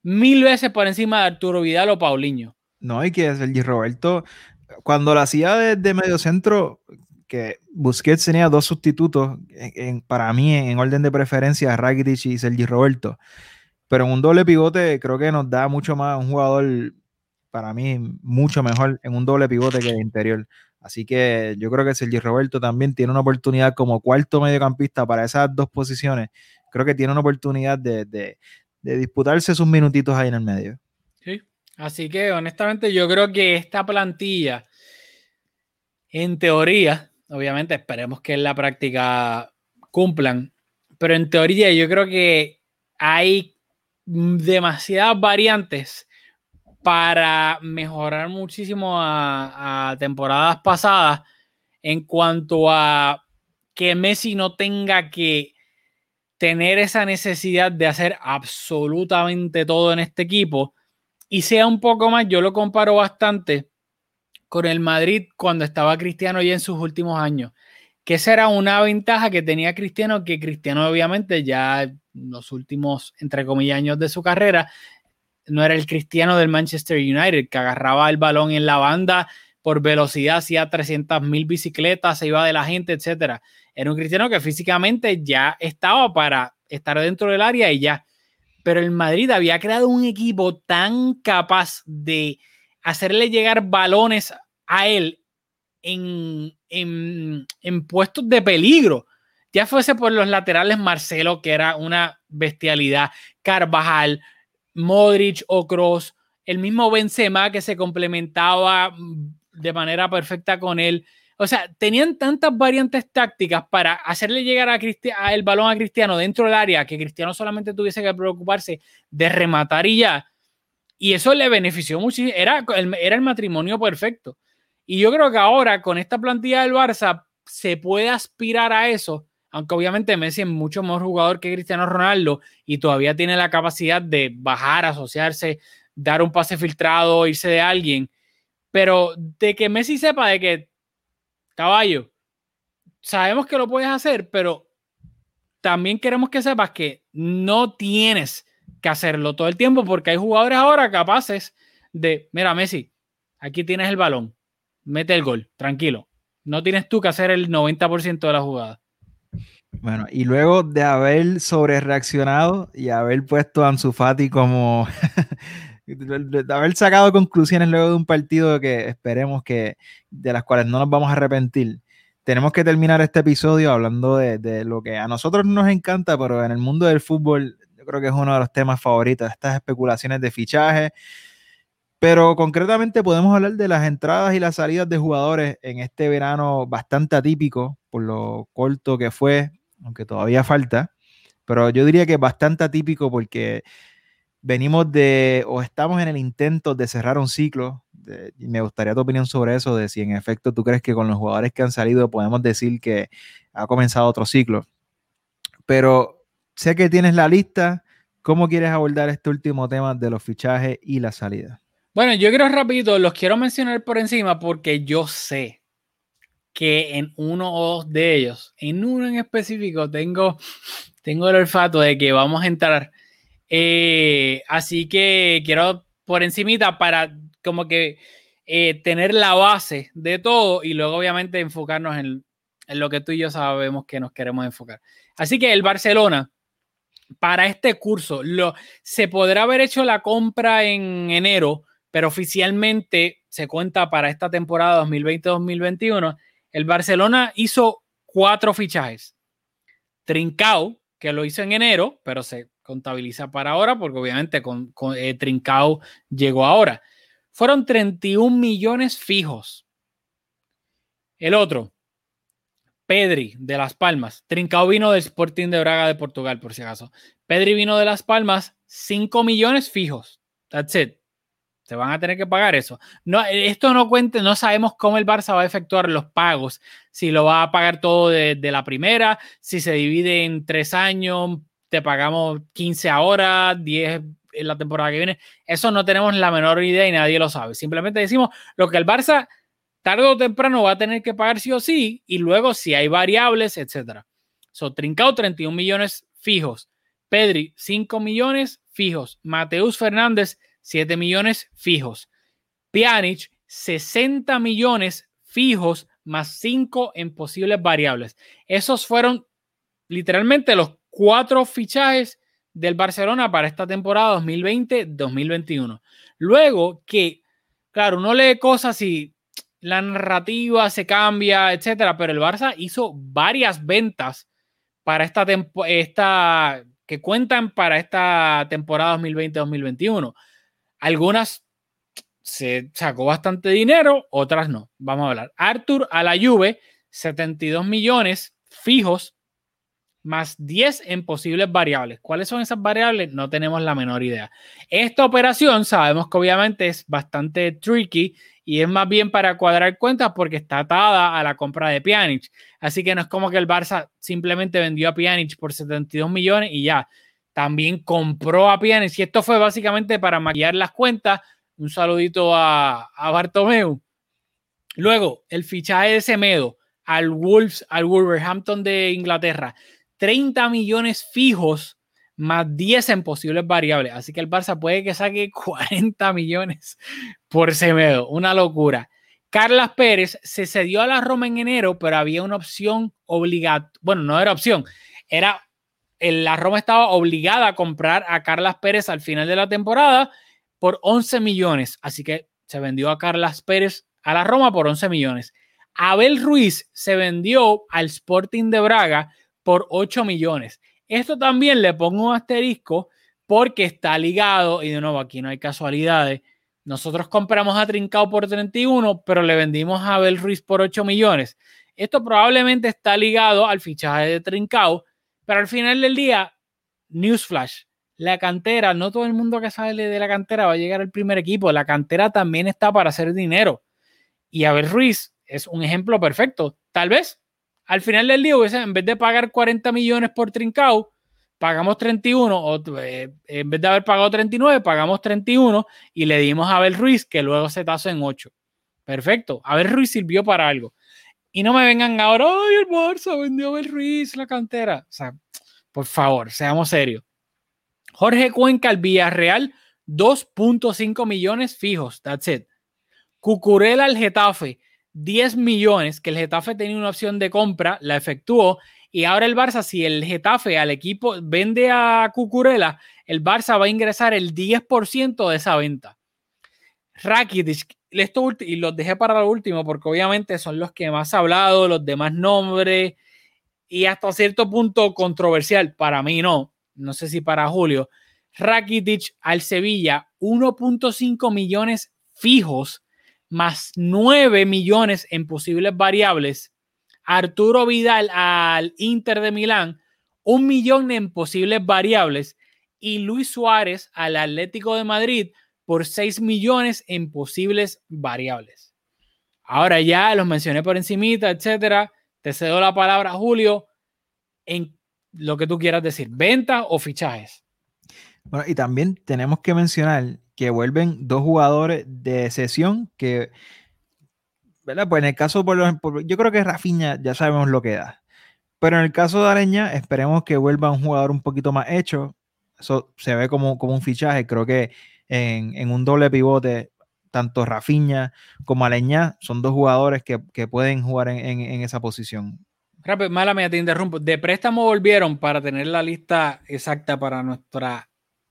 mil veces por encima de Arturo Vidal o Paulinho. No, y que Sergi Roberto, cuando la hacía de, medio centro, que Busquets tenía dos sustitutos para mí en orden de preferencia, Rakitic y Sergi Roberto. Pero en un doble pivote creo que nos da mucho más un jugador, para mí, mucho mejor en un doble pivote que el interior. Así que yo creo que Sergi Roberto también tiene una oportunidad como cuarto mediocampista para esas dos posiciones. Creo que tiene una oportunidad de, disputarse sus minutitos ahí en el medio. Sí, así que honestamente yo creo que esta plantilla, en teoría, obviamente esperemos que en la práctica cumplan, pero en teoría yo creo que hay demasiadas variantes para mejorar muchísimo a, temporadas pasadas en cuanto a que Messi no tenga que tener esa necesidad de hacer absolutamente todo en este equipo y sea un poco más, yo lo comparo bastante con el Madrid cuando estaba Cristiano ya en sus últimos años, que esa era una ventaja que tenía Cristiano, que Cristiano obviamente ya en los últimos, entre comillas, años de su carrera, no era el cristiano del Manchester United, que agarraba el balón en la banda por velocidad, hacía 300 mil bicicletas, se iba de la gente, etcétera. Era un cristiano que físicamente ya estaba para estar dentro del área y ya. Pero el Madrid había creado un equipo tan capaz de hacerle llegar balones a él en, en, en puestos de peligro. Ya fuese por los laterales Marcelo, que era una bestialidad, Carvajal, Modric o Cross, el mismo Benzema que se complementaba de manera perfecta con él. O sea, tenían tantas variantes tácticas para hacerle llegar a, el balón a Cristiano dentro del área que Cristiano solamente tuviese que preocuparse de rematar y ya. Y eso le benefició muchísimo. Era el, era el matrimonio perfecto. Y yo creo que ahora con esta plantilla del Barça se puede aspirar a eso aunque obviamente Messi es mucho mejor jugador que Cristiano Ronaldo y todavía tiene la capacidad de bajar, asociarse, dar un pase filtrado, irse de alguien, pero de que Messi sepa de que, caballo, sabemos que lo puedes hacer, pero también queremos que sepas que no tienes que hacerlo todo el tiempo porque hay jugadores ahora capaces de, mira Messi, aquí tienes el balón, mete el gol, tranquilo, no tienes tú que hacer el 90% de la jugada. Bueno, y luego de haber sobre reaccionado y haber puesto a Ansu Fati como de haber sacado conclusiones luego de un partido que esperemos que de las cuales no nos vamos a arrepentir. Tenemos que terminar este episodio hablando de, lo que a nosotros nos encanta, pero en el mundo del fútbol yo creo que es uno de los temas favoritos, estas especulaciones de fichaje. Pero concretamente podemos hablar de las entradas y las salidas de jugadores en este verano bastante atípico por lo corto que fue, aunque todavía falta, pero yo diría que bastante atípico porque venimos de, o estamos en el intento de cerrar un ciclo, y me gustaría tu opinión sobre eso, de si en efecto tú crees que con los jugadores que han salido podemos decir que ha comenzado otro ciclo. Pero sé que tienes la lista, ¿cómo quieres abordar este último tema de los fichajes y la salida? Bueno, yo quiero rapidito, los quiero mencionar por encima porque yo sé que en uno o dos de ellos, en uno en específico, tengo, tengo el olfato de que vamos a entrar. Eh, así que quiero por encimita para como que eh, tener la base de todo y luego obviamente enfocarnos en, en lo que tú y yo sabemos que nos queremos enfocar. Así que el Barcelona, para este curso, lo, se podrá haber hecho la compra en enero, pero oficialmente se cuenta para esta temporada 2020-2021 el Barcelona hizo cuatro fichajes. Trincao, que lo hizo en enero, pero se, contabiliza para ahora, porque obviamente con, eh, Trincao llegó ahora. Fueron 31 millones fijos. El otro, Pedri de Las Palmas. Trincao vino del Sporting de Braga de Portugal, por si acaso. Pedri vino de Las Palmas, 5 millones fijos. That's it. Se van a tener que pagar eso. No, esto no cuente, no sabemos cómo el Barça va a efectuar los pagos. Si lo va a pagar todo de, la primera, si se divide en tres años, te pagamos 15 ahora, 10 en la temporada que viene. Eso no tenemos la menor idea y nadie lo sabe. Simplemente decimos lo que el Barça tarde o temprano va a tener que pagar sí o sí y luego si hay variables, etcétera. So, Trincao 31 millones fijos. Pedri 5 millones fijos. Mateus Fernández 7 millones fijos. Pjanic, 60 millones fijos más 5 en posibles variables. Esos fueron literalmente los cuatro fichajes del Barcelona para esta temporada 2020-2021. Luego que, claro, uno lee cosas y la narrativa se cambia, etcétera, pero el Barça hizo varias ventas para esta, esta que cuentan para esta temporada 2020-2021. Algunas se sacó bastante dinero, otras no. Vamos a hablar. Arthur a la Juve, 72 millones fijos más 10 en posibles variables. ¿Cuáles son esas variables? No tenemos la menor idea. Esta operación sabemos que obviamente es bastante tricky y es más bien para cuadrar cuentas porque está atada a la compra de Pjanic. Así que no es como que el Barça simplemente vendió a Pjanic por 72 millones y ya también compró a Pjanic y esto fue básicamente para maquillar las cuentas. Un saludito a, a Bartomeu. Luego, el fichaje de Semedo al Wolves, al Wolverhampton de Inglaterra. 30 millones fijos más 10 en posibles variables. Así que el Barça puede que saque 40 millones por Semedo. Una locura. Carlas Pérez se cedió a la Roma en enero, pero había una opción obligatoria. Bueno, no era opción, era la Roma estaba obligada a comprar a Carlas Pérez al final de la temporada por 11 millones. Así que se vendió a Carlas Pérez a la Roma por 11 millones. Abel Ruiz se vendió al Sporting de Braga por 8 millones. Esto también le pongo un asterisco porque está ligado, y de nuevo aquí no hay casualidades. Nosotros compramos a Trincao por 31, pero le vendimos a Abel Ruiz por 8 millones. Esto probablemente está ligado al fichaje de Trincao, pero al final del día, newsflash, la cantera, no todo el mundo que sale de la cantera va a llegar al primer equipo. La cantera también está para hacer dinero. Y Abel Ruiz es un ejemplo perfecto. Tal vez al final del día, en vez de pagar 40 millones por Trincao, pagamos 31, o eh, en vez de haber pagado 39, pagamos 31 y le dimos a Abel Ruiz, que luego se tasó en 8. Perfecto. Abel Ruiz sirvió para algo. Y no me vengan ahora, ay, el Barça vendió a Abel Ruiz, la cantera. O sea, por favor, seamos serios. Jorge Cuenca al Villarreal, 2.5 millones fijos. That's it. Cucurella al Getafe, 10 millones, que el Getafe tenía una opción de compra, la efectuó. Y ahora el Barça, si el Getafe al equipo vende a Cucurella, el Barça va a ingresar el 10% de esa venta. Rakitic, esto, y los dejé para lo último porque obviamente son los que más ha hablado, los demás nombres y hasta cierto punto controversial. Para mí no, no sé si para Julio. Rakitic al Sevilla, 1.5 millones fijos más 9 millones en posibles variables. Arturo Vidal al Inter de Milán, un millón en posibles variables. Y Luis Suárez al Atlético de Madrid, por 6 millones en posibles variables. Ahora ya los mencioné por encimita, etcétera. Te cedo la palabra, Julio, en lo que tú quieras decir, venta o fichajes. Bueno, y también tenemos que mencionar que vuelven dos jugadores de sesión que, ¿verdad? Pues en el caso, por, yo creo que Rafinha ya sabemos lo que da. Pero en el caso de Areña, esperemos que vuelva un jugador un poquito más hecho. Eso se ve como, como un fichaje. Creo que en, un doble pivote, tanto Rafiña como Aleñá son dos jugadores que, pueden jugar en, esa posición. Rápido, mala mía, te interrumpo. De préstamo volvieron para tener la lista exacta para nuestra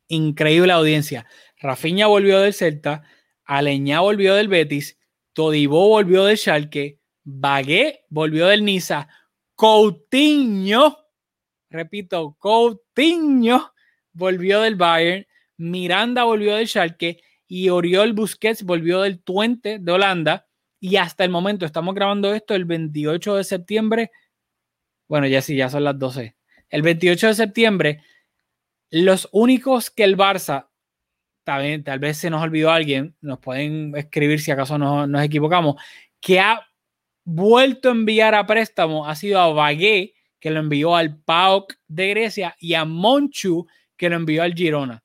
increíble audiencia. Rafiña volvió del Celta, Aleñá volvió del Betis, Todibó volvió del Schalke, Bagué volvió del Niza, Coutinho, repito, Coutinho volvió del Bayern, Miranda volvió del Schalke y Oriol Busquets volvió del Twente de Holanda. Y hasta el momento, estamos grabando esto el 28 de septiembre. Bueno, ya sí, ya son las 12. El 28 de septiembre, los únicos que el Barça, tal tal vez se nos olvidó alguien, nos pueden escribir si acaso nos, equivocamos, que ha vuelto a enviar a préstamo ha sido a Bagué, que lo envió al PAOK de Grecia, y a Monchu, que lo envió al Girona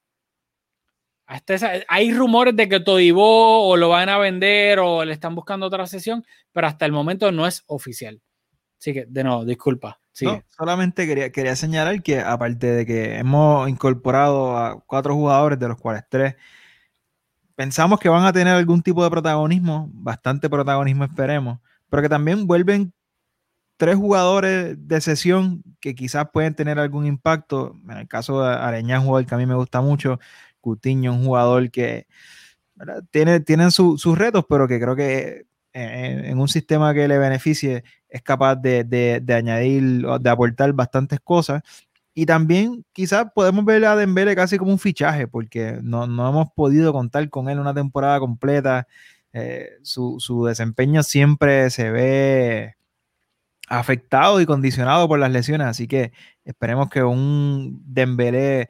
hay rumores de que Todibó o lo van a vender o le están buscando otra sesión, pero hasta el momento no es oficial. Así que, de nuevo, disculpa. Solamente quería, quería señalar que aparte de que hemos incorporado a cuatro jugadores, de los cuales tres pensamos que van a tener algún tipo de protagonismo, bastante protagonismo esperemos, pero que también vuelven tres jugadores de sesión que quizás pueden tener algún impacto. En el caso de Areña, un jugador que a mí me gusta mucho, Cutiño, un jugador que tiene tienen sus retos, pero que creo que en, un sistema que le beneficie es capaz de, añadir o de aportar bastantes cosas. Y también quizás podemos ver a Dembele casi como un fichaje, porque no, hemos podido contar con él una temporada completa. Eh, su, su, desempeño siempre se ve afectado y condicionado por las lesiones, así que esperemos que un Dembélé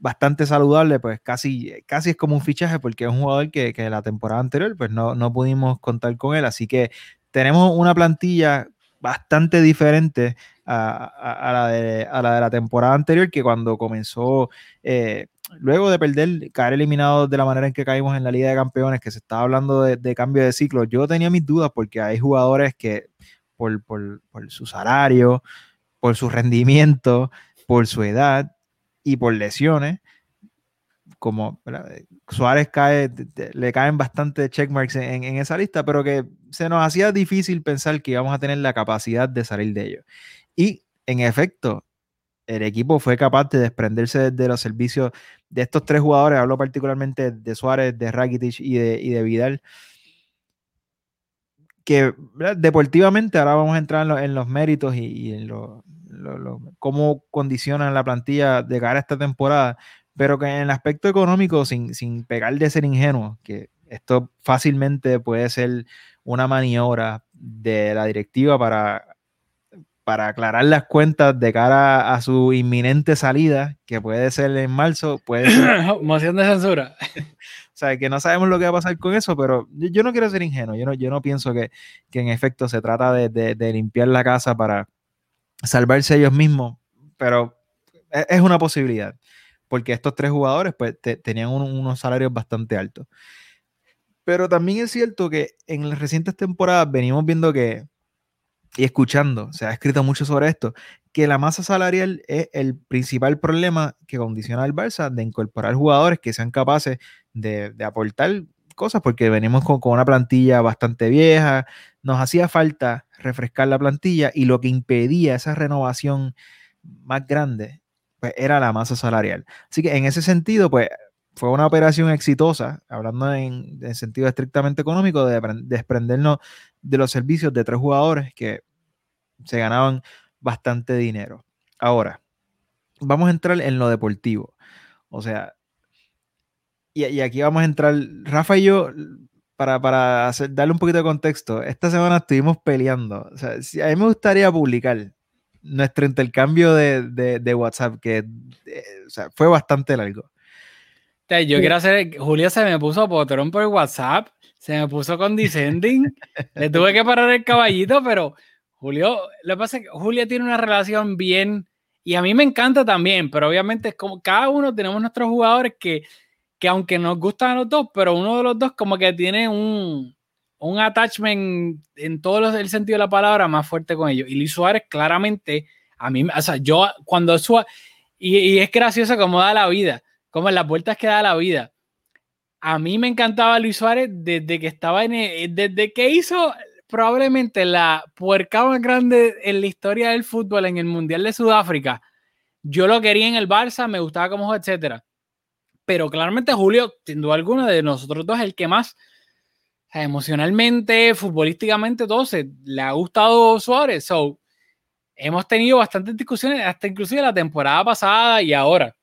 bastante saludable, pues casi, casi es como un fichaje porque es un jugador que, la temporada anterior pues no, no pudimos contar con él. Así que tenemos una plantilla bastante diferente a, la, de, la, temporada anterior que cuando comenzó, eh, luego de perder, caer eliminado de la manera en que caímos en la Liga de Campeones, que se estaba hablando de, cambio de ciclo, yo tenía mis dudas porque hay jugadores que por, por su salario, por su rendimiento, por su edad, y por lesiones, como Suárez cae, le caen bastante checkmarks en, en, esa lista, pero que se nos hacía difícil pensar que íbamos a tener la capacidad de salir de ello. Y en efecto, el equipo fue capaz de desprenderse de los servicios de estos tres jugadores, hablo particularmente de Suárez, de Rakitic y de, y de Vidal, que deportivamente ahora vamos a entrar en, los méritos y, y en, los cómo condicionan la plantilla de cara a esta temporada, pero que en el aspecto económico, sin, sin pegar de ser ingenuo, que esto fácilmente puede ser una maniobra de la directiva para, para aclarar las cuentas de cara a su inminente salida, que puede ser en marzo, puede ser... Moción de censura. o sea, que no sabemos lo que va a pasar con eso, pero yo, no quiero ser ingenuo, yo no, yo no pienso que, que en efecto se trata de, de limpiar la casa para, salvarse ellos mismos, pero e, es una posibilidad, porque estos tres jugadores pues, tenían unos salarios bastante altos. Pero también es cierto que en las recientes temporadas venimos viendo que, y escuchando, se ha escrito mucho sobre esto, que la masa salarial es el principal problema que condiciona al Barça de incorporar jugadores que sean capaces de, aportar cosas, porque venimos con, con, una plantilla bastante vieja, nos hacía falta refrescar la plantilla y lo que impedía esa renovación más grande pues, era la masa salarial. Así que en ese sentido, pues fue una operación exitosa, hablando en, sentido estrictamente económico, de desprendernos de los servicios de tres jugadores que se ganaban bastante dinero. Ahora, vamos a entrar en lo deportivo. O sea, y, y, aquí vamos a entrar, Rafa y yo para, darle un poquito de contexto, esta semana estuvimos peleando. O sea, a mí me gustaría publicar nuestro intercambio de, WhatsApp, que eh, fue bastante largo. Yo quiero hacer, Julia se me puso potrón por WhatsApp, se me puso condescending, le tuve que parar el caballito, pero Julio, lo que pasa es que Julia tiene una relación bien, y a mí me encanta también, pero obviamente es como cada uno tenemos nuestros jugadores que que aunque nos gustan los dos, pero uno de los dos como que tiene un, un attachment en todo el sentido de la palabra más fuerte con ellos. Y Luis Suárez claramente, a mí, o sea, yo cuando Suárez, y, es gracioso cómo da la vida, como en las vueltas que da la vida. A mí me encantaba Luis Suárez desde que estaba en, desde que hizo probablemente la puerca más grande en la historia del fútbol en el Mundial de Sudáfrica. Yo lo quería en el Barça, me gustaba como juego, etcétera pero claramente Julio, sin duda alguna, de nosotros dos, el que más emocionalmente, futbolísticamente, todo se le ha gustado Suárez. So, hemos tenido bastantes discusiones, hasta inclusive la temporada pasada y ahora.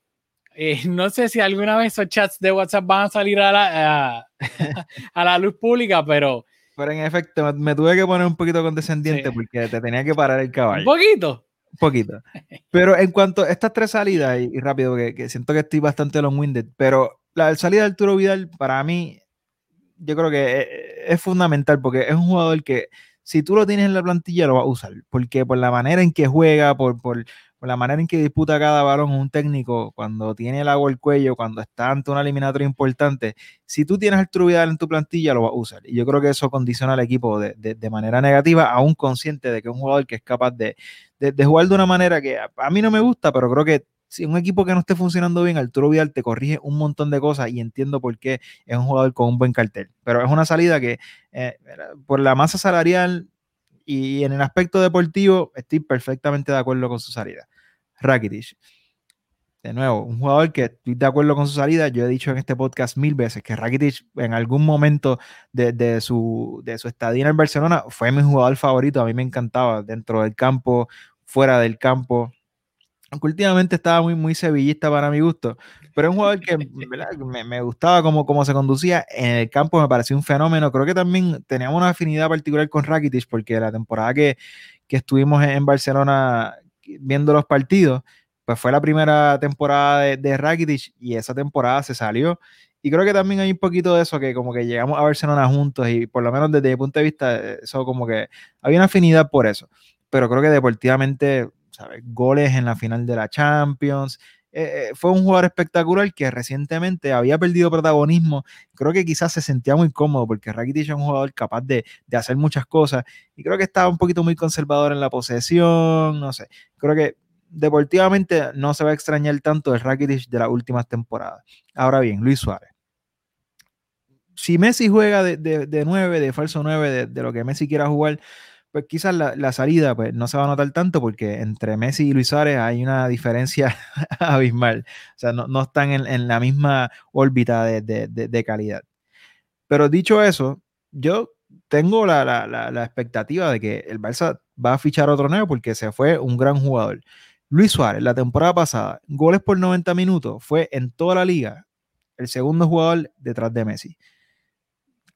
eh, no sé si alguna vez esos chats de WhatsApp van a salir a la, a, la luz pública, pero... Pero en efecto, me tuve que poner un poquito condescendiente porque te tenía que parar el caballo. Un poquito. Poquito. Pero en cuanto a estas tres salidas, y, rápido, que, siento que estoy bastante long-winded, pero la salida de Arturo Vidal, para mí, yo creo que es, es fundamental porque es un jugador que si tú lo tienes en la plantilla, lo vas a usar. Porque por la manera en que juega, por, por, la manera en que disputa cada balón un técnico, cuando tiene el agua al cuello, cuando está ante una eliminatoria importante, si tú tienes el Vidal en tu plantilla, lo vas a usar. Y yo creo que eso condiciona al equipo de, de, manera negativa, aún consciente de que es un jugador que es capaz de, de jugar de una manera que a, a, mí no me gusta, pero creo que si un equipo que no esté funcionando bien, Arturo Vidal te corrige un montón de cosas y entiendo por qué es un jugador con un buen cartel. Pero es una salida que eh, por la masa salarial y en el aspecto deportivo, estoy perfectamente de acuerdo con su salida. Rakitic. De nuevo, un jugador que estoy de acuerdo con su salida. Yo he dicho en este podcast mil veces que Rakitic en algún momento de, su, de su estadía en Barcelona fue mi jugador favorito. A mí me encantaba dentro del campo, fuera del campo. Aunque últimamente estaba muy, muy sevillista para mi gusto, pero es un jugador que me, me, gustaba como, como se conducía en el campo, me pareció un fenómeno. Creo que también teníamos una afinidad particular con Rakitic, porque la temporada que, que estuvimos en Barcelona viendo los partidos, pues fue la primera temporada de, de Rakitic y esa temporada se salió. Y creo que también hay un poquito de eso, que como que llegamos a Barcelona juntos y por lo menos desde mi punto de vista, eso como que había una afinidad por eso. Pero creo que deportivamente goles en la final de la Champions. Eh, eh, fue un jugador espectacular que recientemente había perdido protagonismo. Creo que quizás se sentía muy cómodo porque Rakitic es un jugador capaz de, de, hacer muchas cosas y creo que estaba un poquito muy conservador en la posesión. No sé, creo que deportivamente no se va a extrañar tanto el Rakitic de las últimas temporadas. Ahora bien, Luis Suárez. Si Messi juega de, de, de 9, de falso 9, de, lo que Messi quiera jugar, pues quizás la, salida pues, no se va a notar tanto porque entre Messi y Luis Suárez hay una diferencia abismal. O sea, no, están en, la misma órbita de, calidad. Pero dicho eso, yo tengo la, expectativa de que el Barça va a fichar otro nuevo porque se fue un gran jugador. Luis Suárez, la temporada pasada, goles por 90 minutos, fue en toda la liga el segundo jugador detrás de Messi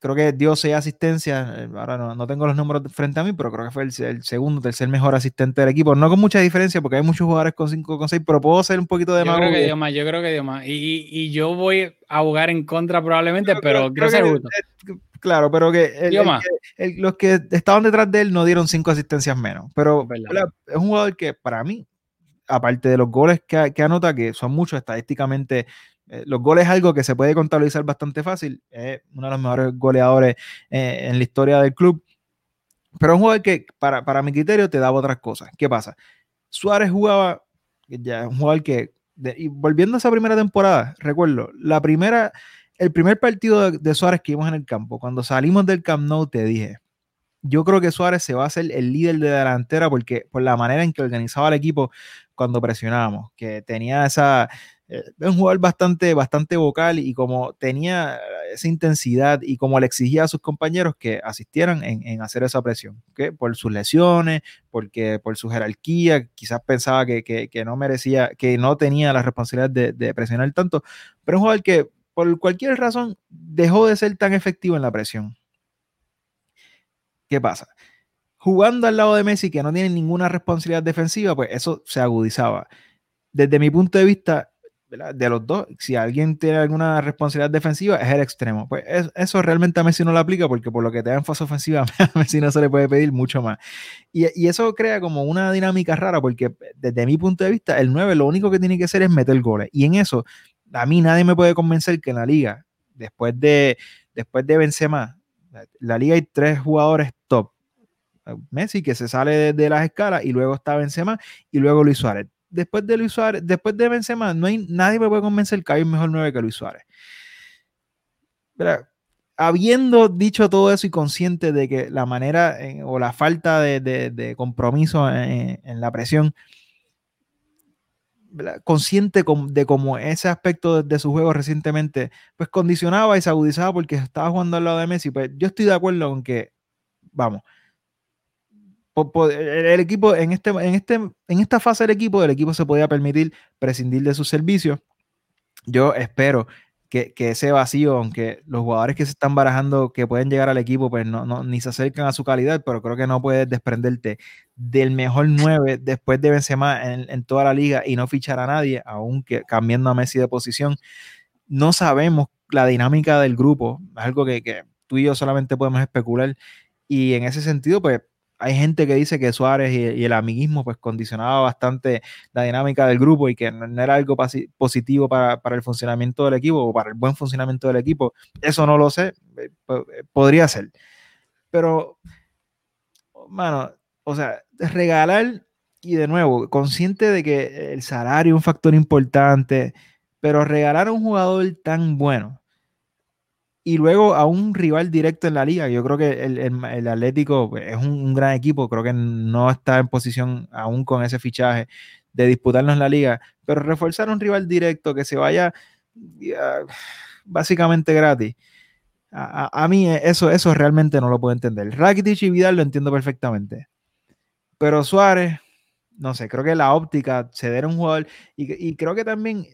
creo que dio seis asistencias. Eh, ahora no, tengo los números frente a mí, pero creo que fue el, segundo, tercer mejor asistente del equipo. No con mucha diferencia, porque hay muchos jugadores con 5 con 6, pero puedo ser un poquito de más. Yo creo que dio más, yo creo que dio más. Y, yo voy a jugar en contra probablemente, pero quiero ser justo. Claro, pero que, los que estaban detrás de él no dieron cinco asistencias menos. Pero es un jugador que para mí, aparte de los goles que, que anota, que son muchos estadísticamente eh, los goles es algo que se puede contabilizar bastante fácil. Es uno de los mejores goleadores eh, en la historia del club. Pero un jugador que, para, para, mi criterio, te daba otras cosas. ¿Qué pasa? Suárez jugaba, ya un jugador que, y volviendo a esa primera temporada, recuerdo, la primera, el primer partido de, Suárez que vimos en el campo, cuando salimos del Camp Nou, te dije, yo creo que Suárez se va a hacer el líder de la delantera porque por la manera en que organizaba el equipo cuando presionábamos, que tenía esa, es un jugador bastante, bastante vocal y como tenía esa intensidad y como le exigía a sus compañeros que asistieran en, hacer esa presión, que por sus lesiones, porque por su jerarquía, quizás pensaba que, no merecía, que no tenía la responsabilidad de, presionar tanto, pero un jugador que por cualquier razón dejó de ser tan efectivo en la presión. ¿Qué pasa? Jugando al lado de Messi, que no tiene ninguna responsabilidad defensiva, pues eso se agudizaba. Desde mi punto de vista, de los dos, si alguien tiene alguna responsabilidad defensiva, es el extremo. Pues eso realmente a Messi no lo aplica porque por lo que te da en fase ofensiva, a Messi no se le puede pedir mucho más. Y, y, eso crea como una dinámica rara porque desde mi punto de vista, el 9 lo único que tiene que hacer es meter goles. Y en eso, a mí nadie me puede convencer que en la liga, después de, después de Benzema, la liga hay tres jugadores top. Messi que se sale de, las escalas y luego está Benzema y luego Luis Suárez después de Luis Suárez, después de Benzema, no hay nadie me puede convencer que hay un mejor 9 que Luis Suárez. Pero, habiendo dicho todo eso y consciente de que la manera o la falta de, compromiso en, la presión, consciente de cómo ese aspecto de, su juego recientemente, pues condicionaba y se agudizaba porque estaba jugando al lado de Messi, pues yo estoy de acuerdo con que, vamos, el equipo en, este, en, este, en esta fase del equipo, el equipo se podía permitir prescindir de sus servicios yo espero que, ese vacío, aunque los jugadores que se están barajando que pueden llegar al equipo, pues no, no, ni se acercan a su calidad, pero creo que no puedes desprenderte del mejor 9 después de Benzema en, en toda la liga y no fichar a nadie, aunque cambiando a Messi de posición. No sabemos la dinámica del grupo, es algo que, que tú y yo solamente podemos especular. Y en ese sentido, pues hay gente que dice que Suárez y, el amiguismo pues condicionaba bastante la dinámica del grupo y que no, era algo positivo para, el funcionamiento del equipo o para el buen funcionamiento del equipo. Eso no lo sé, eh, eh, podría ser. Pero, mano, o sea, regalar y de nuevo, consciente de que el salario es un factor importante, pero regalar a un jugador tan bueno y luego a un rival directo en la liga. Yo creo que el, Atlético pues, es un, gran equipo, creo que no está en posición aún con ese fichaje de disputarnos la liga, pero reforzar un rival directo que se vaya básicamente gratis. A, mí eso, eso realmente no lo puedo entender. Rakitic y Vidal lo entiendo perfectamente. Pero Suárez, no sé, creo que la óptica, ceder a un jugador, y creo que también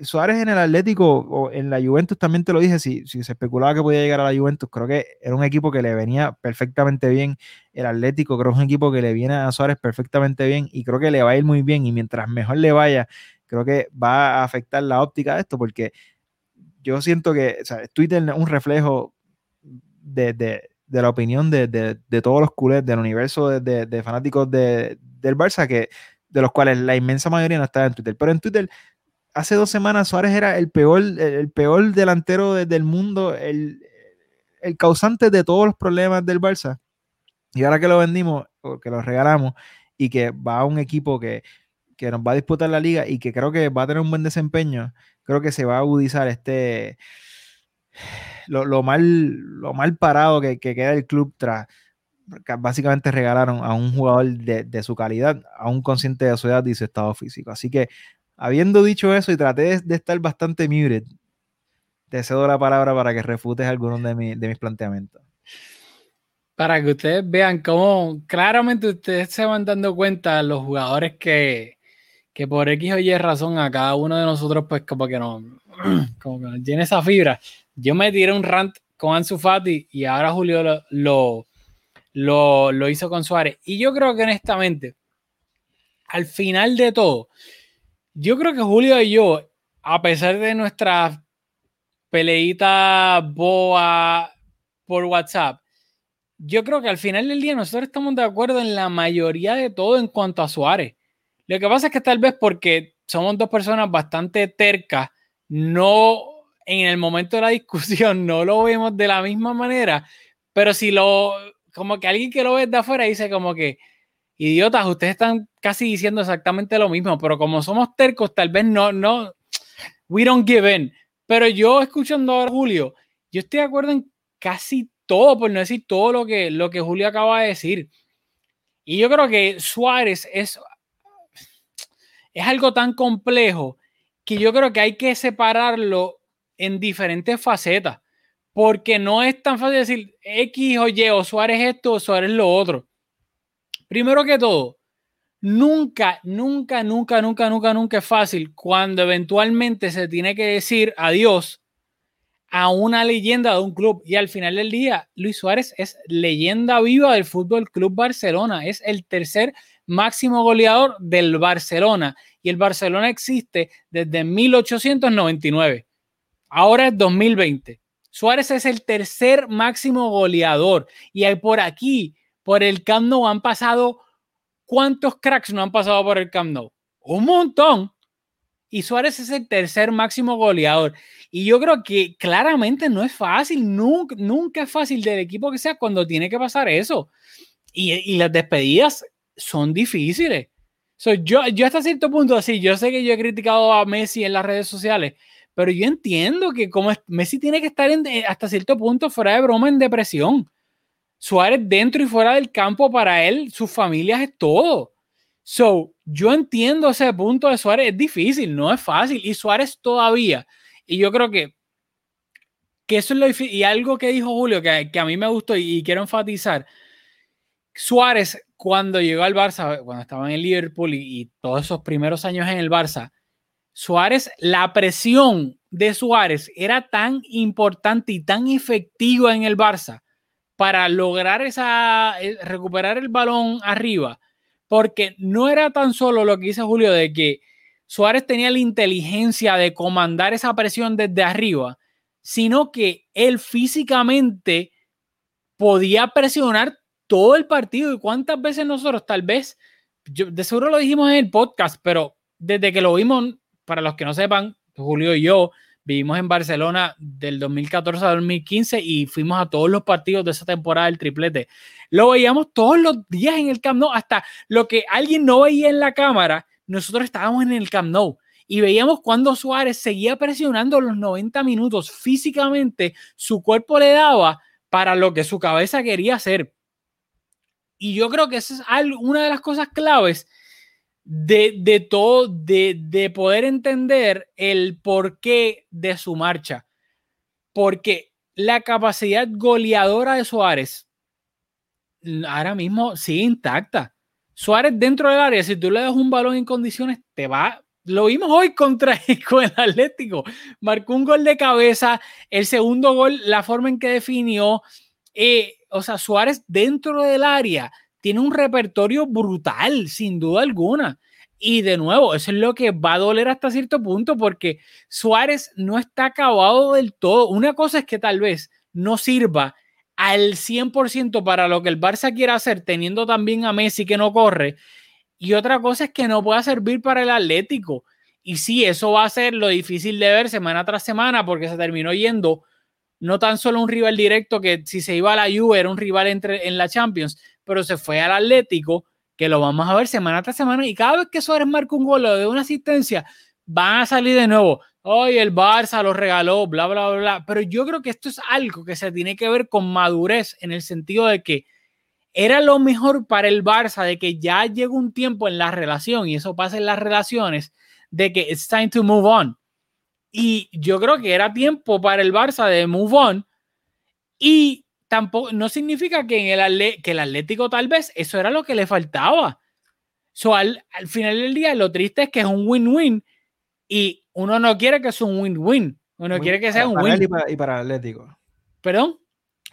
Suárez en el Atlético o en la Juventus también te lo dije, si, se especulaba que podía llegar a la Juventus, creo que era un equipo que le venía perfectamente bien. El Atlético creo que es un equipo que le viene a Suárez perfectamente bien y creo que le va a ir muy bien y mientras mejor le vaya, creo que va a afectar la óptica de esto porque yo siento que Twitter es un reflejo de, la opinión de, todos los culés del universo de, fanáticos del Barça que de los cuales la inmensa mayoría no está en Twitter, pero en Twitter hace dos semanas Suárez era el peor, el peor delantero del mundo, el, causante de todos los problemas del Barça. Y ahora que lo vendimos, o que lo regalamos, y que va a un equipo que, nos va a disputar la liga y que creo que va a tener un buen desempeño, creo que se va a agudizar este lo, mal, lo mal parado que, queda el club tras básicamente regalaron a un jugador de, de, su calidad, a un consciente de su edad y su estado físico. Así que Habiendo dicho eso y traté de, estar bastante muted, te cedo la palabra para que refutes algunos de, mis planteamientos. Para que ustedes vean cómo claramente ustedes se van dando cuenta los jugadores que, que por X o Y razón a cada uno de nosotros pues como que no, como esa fibra. Yo me tiré un rant con Ansu Fati y ahora Julio lo, lo, lo hizo con Suárez. Y yo creo que honestamente, al final de todo, yo creo que Julio y yo, a pesar de nuestra peleita boa por WhatsApp, yo creo que al final del día nosotros estamos de acuerdo en la mayoría de todo en cuanto a Suárez. Lo que pasa es que tal vez porque somos dos personas bastante tercas, no en el momento de la discusión no lo vemos de la misma manera, pero si lo, como que alguien que lo ve de afuera dice como que, idiotas, ustedes están casi diciendo exactamente lo mismo, pero como somos tercos, tal vez no, no, we don't give in. Pero yo escuchando a Julio, yo estoy de acuerdo en casi todo, por no decir todo lo que, lo que Julio acaba de decir. Y yo creo que Suárez es, es algo tan complejo que yo creo que hay que separarlo en diferentes facetas, porque no es tan fácil decir X o Y o Suárez esto o Suárez lo otro. Primero que todo, nunca, nunca, nunca, nunca, nunca, nunca es fácil cuando eventualmente se tiene que decir adiós a una leyenda de un club. Y al final del día, Luis Suárez es leyenda viva del Fútbol Club Barcelona. Es el tercer máximo goleador del Barcelona. Y el Barcelona existe desde 1899. Ahora es 2020. Suárez es el tercer máximo goleador. Y hay por aquí por el Camp Nou han pasado, ¿cuántos cracks no han pasado por el Camp Nou? Un montón. Y Suárez es el tercer máximo goleador. Y yo creo que claramente no es fácil, nunca, nunca es fácil del equipo que sea cuando tiene que pasar eso. Y, las despedidas son difíciles. yo, yo hasta cierto punto, así, yo sé que yo he criticado a Messi en las redes sociales, pero yo entiendo que como Messi tiene que estar en, hasta cierto punto fuera de broma en depresión. Suárez dentro y fuera del campo para él, sus familias es todo. So, yo entiendo ese punto de Suárez, es difícil, no es fácil. Y Suárez todavía, y yo creo que, que eso es lo difícil. Y algo que dijo Julio, que, que a mí me gustó y, quiero enfatizar, Suárez cuando llegó al Barça, cuando estaba en el Liverpool y, y todos esos primeros años en el Barça, Suárez, la presión de Suárez era tan importante y tan efectiva en el Barça para lograr esa, eh, recuperar el balón arriba, porque no era tan solo lo que dice Julio de que Suárez tenía la inteligencia de comandar esa presión desde arriba, sino que él físicamente podía presionar todo el partido. ¿Y cuántas veces nosotros, tal vez, yo, de seguro lo dijimos en el podcast, pero desde que lo vimos, para los que no sepan, Julio y yo vivimos en Barcelona del 2014 a 2015 y fuimos a todos los partidos de esa temporada del triplete. Lo veíamos todos los días en el Camp Nou, hasta lo que alguien no veía en la cámara, nosotros estábamos en el Camp Nou y veíamos cuando Suárez seguía presionando los 90 minutos físicamente, su cuerpo le daba para lo que su cabeza quería hacer. Y yo creo que esa es una de las cosas claves de, todo, de, de poder entender el porqué de su marcha. Porque la capacidad goleadora de Suárez ahora mismo sigue intacta. Suárez dentro del área, si tú le das un balón en condiciones, te va. Lo vimos hoy contra con el Atlético. Marcó un gol de cabeza. El segundo gol, la forma en que definió. Eh, o sea, Suárez dentro del área tiene un repertorio brutal, sin duda alguna. Y de nuevo, eso es lo que va a doler hasta cierto punto porque Suárez no está acabado del todo. Una cosa es que tal vez no sirva al 100% para lo que el Barça quiera hacer, teniendo también a Messi que no corre. Y otra cosa es que no pueda servir para el Atlético. Y sí, eso va a ser lo difícil de ver semana tras semana porque se terminó yendo no tan solo un rival directo que si se iba a la Juve era un rival entre, en la Champions, pero se fue al Atlético, que lo vamos a ver semana tras semana, y cada vez que Suárez marca un gol o de una asistencia, van a salir de nuevo. Hoy el Barça lo regaló, bla, bla, bla, bla. Pero yo creo que esto es algo que se tiene que ver con madurez en el sentido de que era lo mejor para el Barça, de que ya llegó un tiempo en la relación, y eso pasa en las relaciones, de que it's time to move on. Y yo creo que era tiempo para el Barça de move on. Y tampoco, no significa que, en el, que el Atlético tal vez eso era lo que le faltaba. So, al, al final del día, lo triste es que es un win-win y uno no quiere que sea un win-win. Uno quiere que sea un para win. Él y, para, y para el Atlético. ¿Perdón?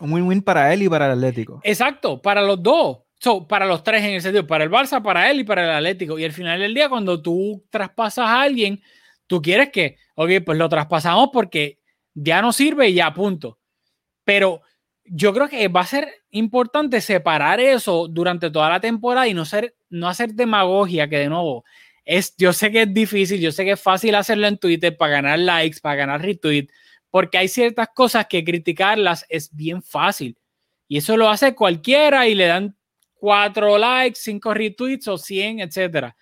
Un win-win para él y para el Atlético. Exacto, para los dos. So, para los tres en el sentido, para el Barça, para él y para el Atlético. Y al final del día, cuando tú traspasas a alguien, tú quieres que, ok, pues lo traspasamos porque ya no sirve y ya, punto. Pero yo creo que va a ser importante separar eso durante toda la temporada y no, ser, no hacer demagogia, que de nuevo, es, yo sé que es difícil, yo sé que es fácil hacerlo en Twitter para ganar likes, para ganar retweet, porque hay ciertas cosas que criticarlas es bien fácil. Y eso lo hace cualquiera y le dan cuatro likes, cinco retweets o 100, etcétera.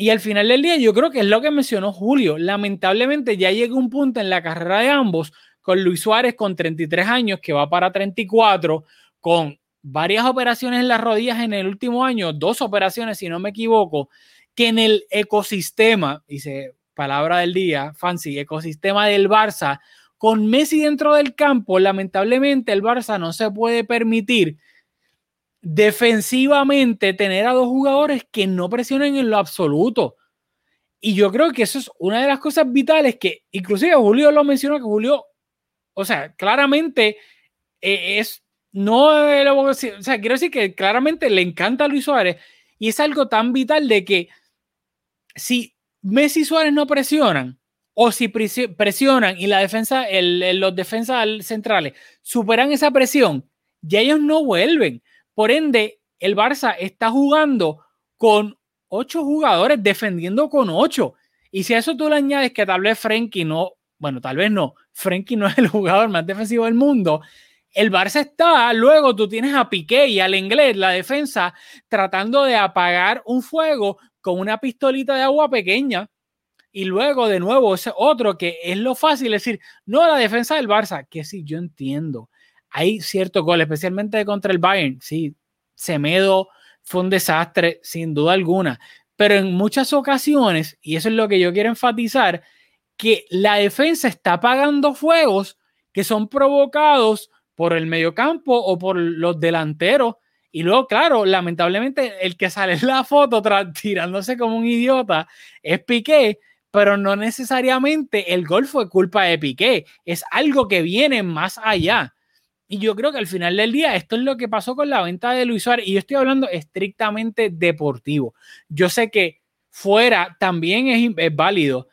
Y al final del día, yo creo que es lo que mencionó Julio. Lamentablemente ya llega un punto en la carrera de ambos con Luis Suárez con 33 años, que va para 34, con varias operaciones en las rodillas en el último año, dos operaciones, si no me equivoco, que en el ecosistema, dice palabra del día, fancy, ecosistema del Barça, con Messi dentro del campo, lamentablemente el Barça no se puede permitir defensivamente tener a dos jugadores que no presionen en lo absoluto. Y yo creo que eso es una de las cosas vitales que, inclusive Julio lo mencionó, que Julio o sea, claramente eh, es, no, o sea, quiero decir que claramente le encanta a Luis Suárez y es algo tan vital de que si Messi Suárez no presionan o si presionan y la defensa, el, los defensas centrales superan esa presión, ya ellos no vuelven. Por ende, el Barça está jugando con ocho jugadores defendiendo con ocho. Y si a eso tú le añades que tal vez Frenkie no bueno, tal vez no, Frenkie no es el jugador más defensivo del mundo. El Barça está, luego tú tienes a Piqué y al inglés, la defensa, tratando de apagar un fuego con una pistolita de agua pequeña. Y luego, de nuevo, ese otro que es lo fácil decir, no, la defensa del Barça, que sí, yo entiendo. Hay cierto gol, especialmente contra el Bayern. Sí, Semedo fue un desastre, sin duda alguna. Pero en muchas ocasiones, y eso es lo que yo quiero enfatizar, que la defensa está pagando fuegos que son provocados por el mediocampo o por los delanteros. Y luego, claro, lamentablemente el que sale en la foto tirándose como un idiota es Piqué, pero no necesariamente el gol fue culpa de Piqué, es algo que viene más allá. Y yo creo que al final del día esto es lo que pasó con la venta de Luis Suárez y yo estoy hablando estrictamente deportivo. Yo sé que fuera también es, es válido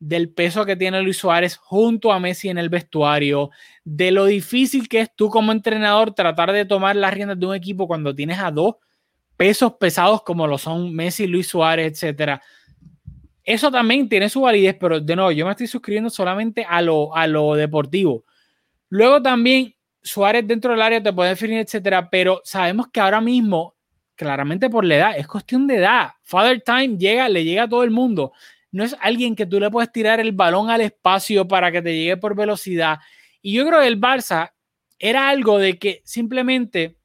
del peso que tiene Luis Suárez junto a Messi en el vestuario, de lo difícil que es tú como entrenador tratar de tomar las riendas de un equipo cuando tienes a dos pesos pesados como lo son Messi, Luis Suárez, etcétera. Eso también tiene su validez, pero de nuevo, yo me estoy suscribiendo solamente a lo, a lo deportivo. Luego también Suárez dentro del área te puede definir, etcétera, pero sabemos que ahora mismo, claramente por la edad, es cuestión de edad. Father Time llega, le llega a todo el mundo no es alguien que tú le puedes tirar el balón al espacio para que te llegue por velocidad. Y yo creo que el Barça era algo de que simplemente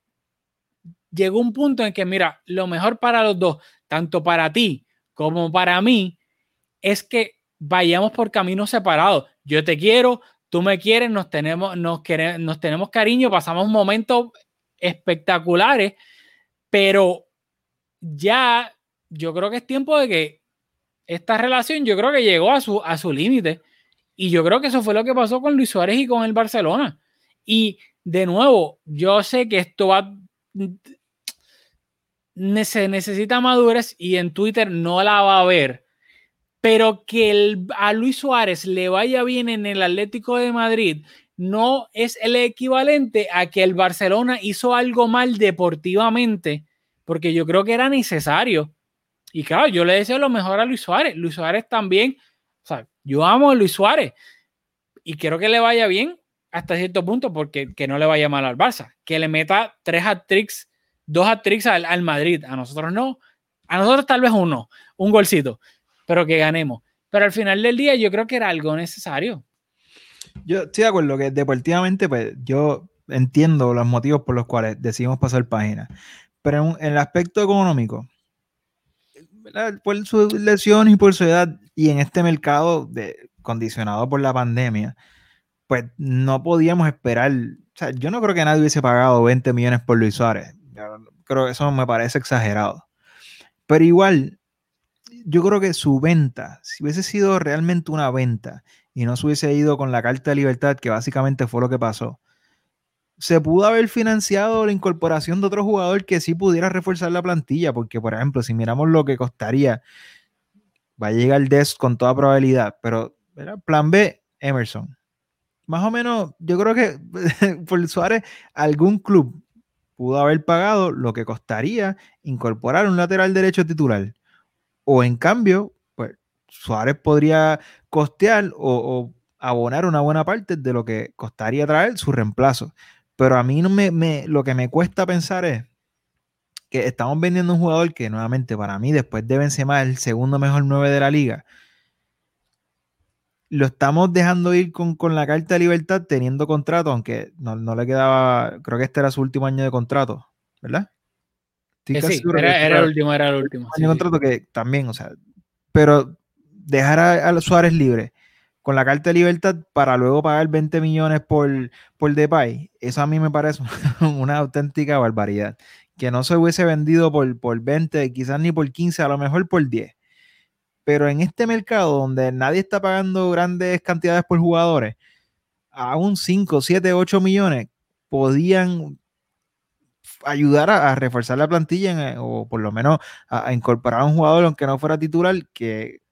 llegó un punto en que, mira, lo mejor para los dos, tanto para ti como para mí, es que vayamos por caminos separados. Yo te quiero, tú me quieres, nos tenemos, nos, queremos, nos tenemos cariño, pasamos momentos espectaculares, pero ya yo creo que es tiempo de que esta relación yo creo que llegó a su, a su límite. Y yo creo que eso fue lo que pasó con Luis Suárez y con el Barcelona. Y de nuevo, yo sé que esto va. Se necesita madurez y en Twitter no la va a ver. Pero que a Luis Suárez le vaya bien en el Atlético de Madrid no es el equivalente a que el Barcelona hizo algo mal deportivamente, porque yo creo que era necesario. Y claro, yo le deseo lo mejor a Luis Suárez. Luis Suárez también, o sea, yo amo a Luis Suárez y quiero que le vaya bien hasta cierto punto porque que no le vaya mal al Barça. Que le meta tres hat-tricks, dos hat-tricks al, al Madrid. A nosotros no. A nosotros tal vez uno, un golcito, pero que ganemos. Pero al final del día yo creo que era algo necesario. Yo estoy de acuerdo que deportivamente, pues yo entiendo los motivos por los cuales decidimos pasar página. Pero en el aspecto económico, por su lesión y por su edad y en este mercado de, condicionado por la pandemia, pues no podíamos esperar. O sea, yo no creo que nadie hubiese pagado 20 millones por Luis Suárez. creo que eso me parece exagerado. Pero igual, yo creo que su venta, si hubiese sido realmente una venta y no se hubiese ido con la carta de libertad, que básicamente fue lo que pasó, se pudo haber financiado la incorporación de otro jugador que sí pudiera reforzar la plantilla, porque por ejemplo, si miramos lo que costaría, va a llegar DES con toda probabilidad, pero plan B, Emerson. Más o menos, yo creo que por Suárez, algún club pudo haber pagado lo que costaría incorporar un lateral derecho titular. O en cambio, pues Suárez podría costear o, abonar una buena parte de lo que costaría traer su reemplazo. Pero a mí no me, lo que me cuesta pensar es que estamos vendiendo un jugador que nuevamente para mí después de Benzema el segundo mejor 9 de la liga. Lo estamos dejando ir con, la carta de libertad teniendo contrato, aunque no, le quedaba, creo que este era su último año de contrato, ¿verdad? Eh, sí, era, el último, era el último. De contrato que también, o sea, pero dejar a, a Suárez libre con la carta de libertad para luego pagar 20 millones por, por Depay, eso a mí me parece una auténtica barbaridad. Que no se hubiese vendido por, por 20, quizás ni por 15, a lo mejor por 10. Pero en este mercado donde nadie está pagando grandes cantidades por jugadores, a un 5, 7, 8 millones podían ayudar a, reforzar la plantilla o por lo menos a, a, incorporar a un jugador aunque no fuera titular que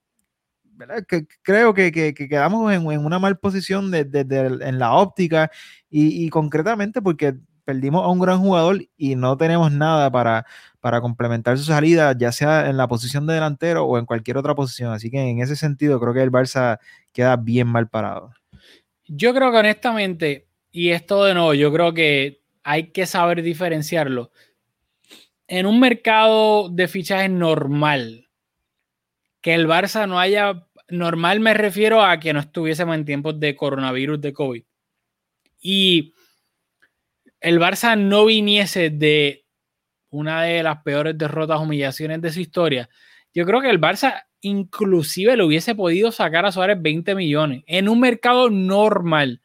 que creo que, quedamos en, una mal posición en la óptica y, concretamente porque perdimos a un gran jugador y no tenemos nada para, para complementar su salida, ya sea en la posición de delantero o en cualquier otra posición. Así que en ese sentido creo que el Barça queda bien mal parado. Yo creo que honestamente, y esto de nuevo, yo creo que hay que saber diferenciarlo. En un mercado de fichajes normal, que el Barça no haya normal me refiero a que no estuviésemos en tiempos de coronavirus, de COVID. Y el Barça no viniese de una de las peores derrotas, humillaciones de su historia. Yo creo que el Barça inclusive le hubiese podido sacar a Suárez 20 millones en un mercado normal.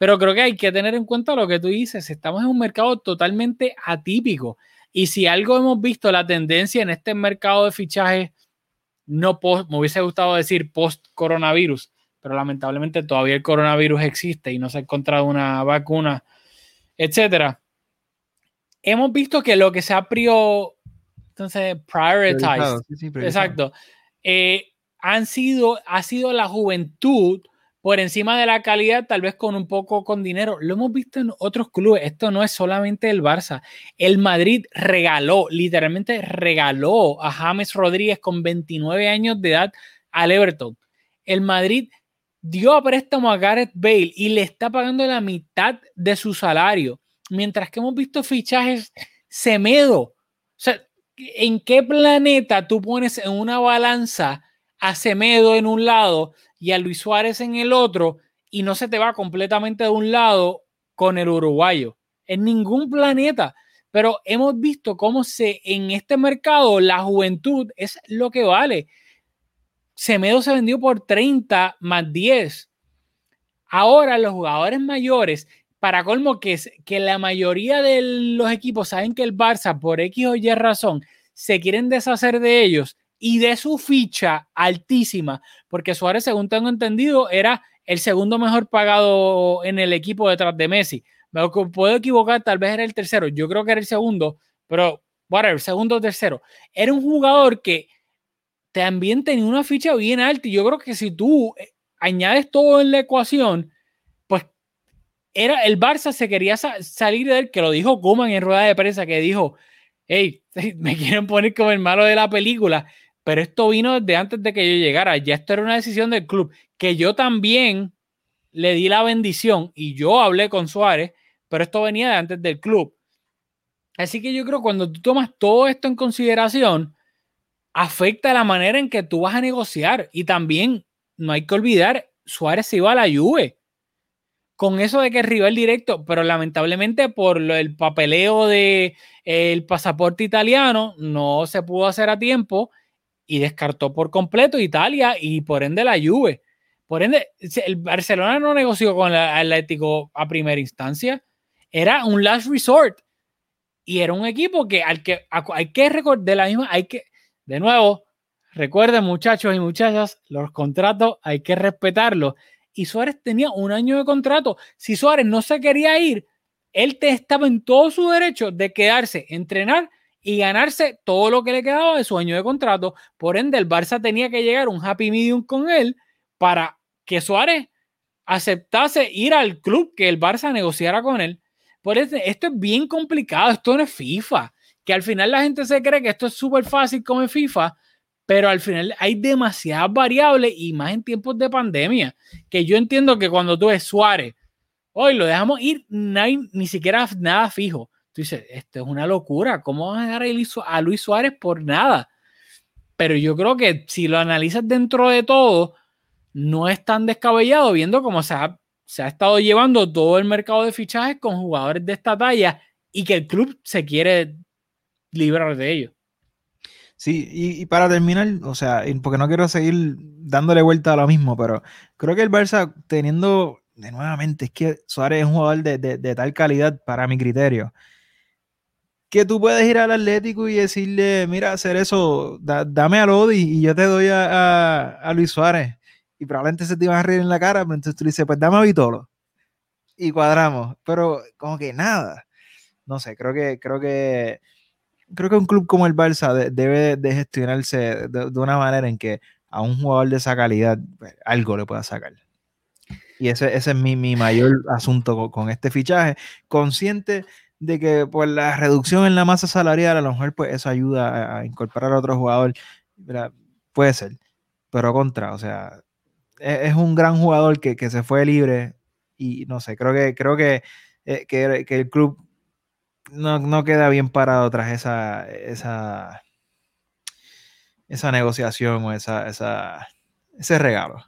Pero creo que hay que tener en cuenta lo que tú dices. Estamos en un mercado totalmente atípico. Y si algo hemos visto, la tendencia en este mercado de fichajes no post, me hubiese gustado decir post-coronavirus, pero lamentablemente todavía el coronavirus existe y no se ha encontrado una vacuna, etcétera. Hemos visto que lo que se ha prior, entonces, prioritized, exacto, eh, han sido, ha sido la juventud por encima de la calidad, tal vez con un poco con dinero. Lo hemos visto en otros clubes. Esto no es solamente el Barça. El Madrid regaló, literalmente regaló a James Rodríguez con 29 años de edad al Everton. El Madrid dio a préstamo a Gareth Bale y le está pagando la mitad de su salario. Mientras que hemos visto fichajes Semedo. O sea, ¿en qué planeta tú pones en una balanza a Semedo en un lado y a Luis Suárez en el otro y no se te va completamente de un lado con el uruguayo. En ningún planeta. Pero hemos visto cómo se en este mercado la juventud es lo que vale. Semedo se vendió por 30 más 10. Ahora los jugadores mayores, para colmo que, es, que la mayoría de los equipos saben que el Barça, por X o Y razón, se quieren deshacer de ellos y de su ficha altísima, porque Suárez, según tengo entendido, era el segundo mejor pagado en el equipo detrás de Messi. Me puedo equivocar, tal vez era el tercero, yo creo que era el segundo, pero el segundo o tercero. Era un jugador que también tenía una ficha bien alta y yo creo que si tú eh, añades todo en la ecuación, pues era el Barça se quería salir de él, que lo dijo Kuman en rueda de prensa, que dijo, hey, me quieren poner como el malo de la película pero esto vino desde antes de que yo llegara. Ya esto era una decisión del club, que yo también le di la bendición y yo hablé con Suárez, pero esto venía de antes del club. Así que yo creo que cuando tú tomas todo esto en consideración, afecta la manera en que tú vas a negociar. Y también no hay que olvidar, Suárez se iba a la Juve. Con eso de que es rival directo, pero lamentablemente por el papeleo de el pasaporte italiano no se pudo hacer a tiempo y descartó por completo Italia y por ende la Juve. Por ende, el Barcelona no negoció con el Atlético a primera instancia. Era un last resort. Y era un equipo que al que hay que recordar de la misma, hay que, de nuevo, recuerden muchachos y muchachas, los contratos hay que respetarlos. Y Suárez tenía un año de contrato. Si Suárez no se quería ir, él te estaba en todo su derecho de quedarse, entrenar y ganarse todo lo que le quedaba de su año de contrato. Por ende, el Barça tenía que llegar a un happy medium con él para que Suárez aceptase ir al club que el Barça negociara con él. Por eso, esto es bien complicado, esto no es FIFA, que al final la gente se cree que esto es súper fácil como en FIFA, pero al final hay demasiadas variables y más en tiempos de pandemia, que yo entiendo que cuando tú ves Suárez, hoy lo dejamos ir, no hay ni siquiera nada fijo Tú dices, esto es una locura, ¿cómo vas a dejar a Luis Suárez por nada? Pero yo creo que si lo analizas dentro de todo, no es tan descabellado viendo cómo se ha, se ha estado llevando todo el mercado de fichajes con jugadores de esta talla y que el club se quiere librar de ellos. Sí, y, para terminar, o sea, porque no quiero seguir dándole vuelta a lo mismo, pero creo que el Barça teniendo, de nuevamente, es que Suárez es un jugador de, de tal calidad para mi criterio, que tú puedes ir al Atlético y decirle, mira, hacer eso, dame a Lodi y yo te doy a, Luis Suárez. Y probablemente se te iban a reír en la cara, pero entonces tú le dices, pues dame a Vitolo. Y cuadramos. Pero como que nada. No sé, creo que, creo que, creo que un club como el Barça debe de gestionarse de, una manera en que a un jugador de esa calidad pues, algo le pueda sacar. Y ese, ese es mi, mayor asunto con, con este fichaje. Consciente de que por la reducción en la masa salarial, a lo mejor pues eso ayuda a, incorporar a otro jugador. Puede ser, pero contra, o sea, e, es, un gran jugador que, se fue libre y no sé, creo que, creo que, eh, que, el club no, queda bien parado tras esa, esa, esa negociación o esa, esa, ese regalo.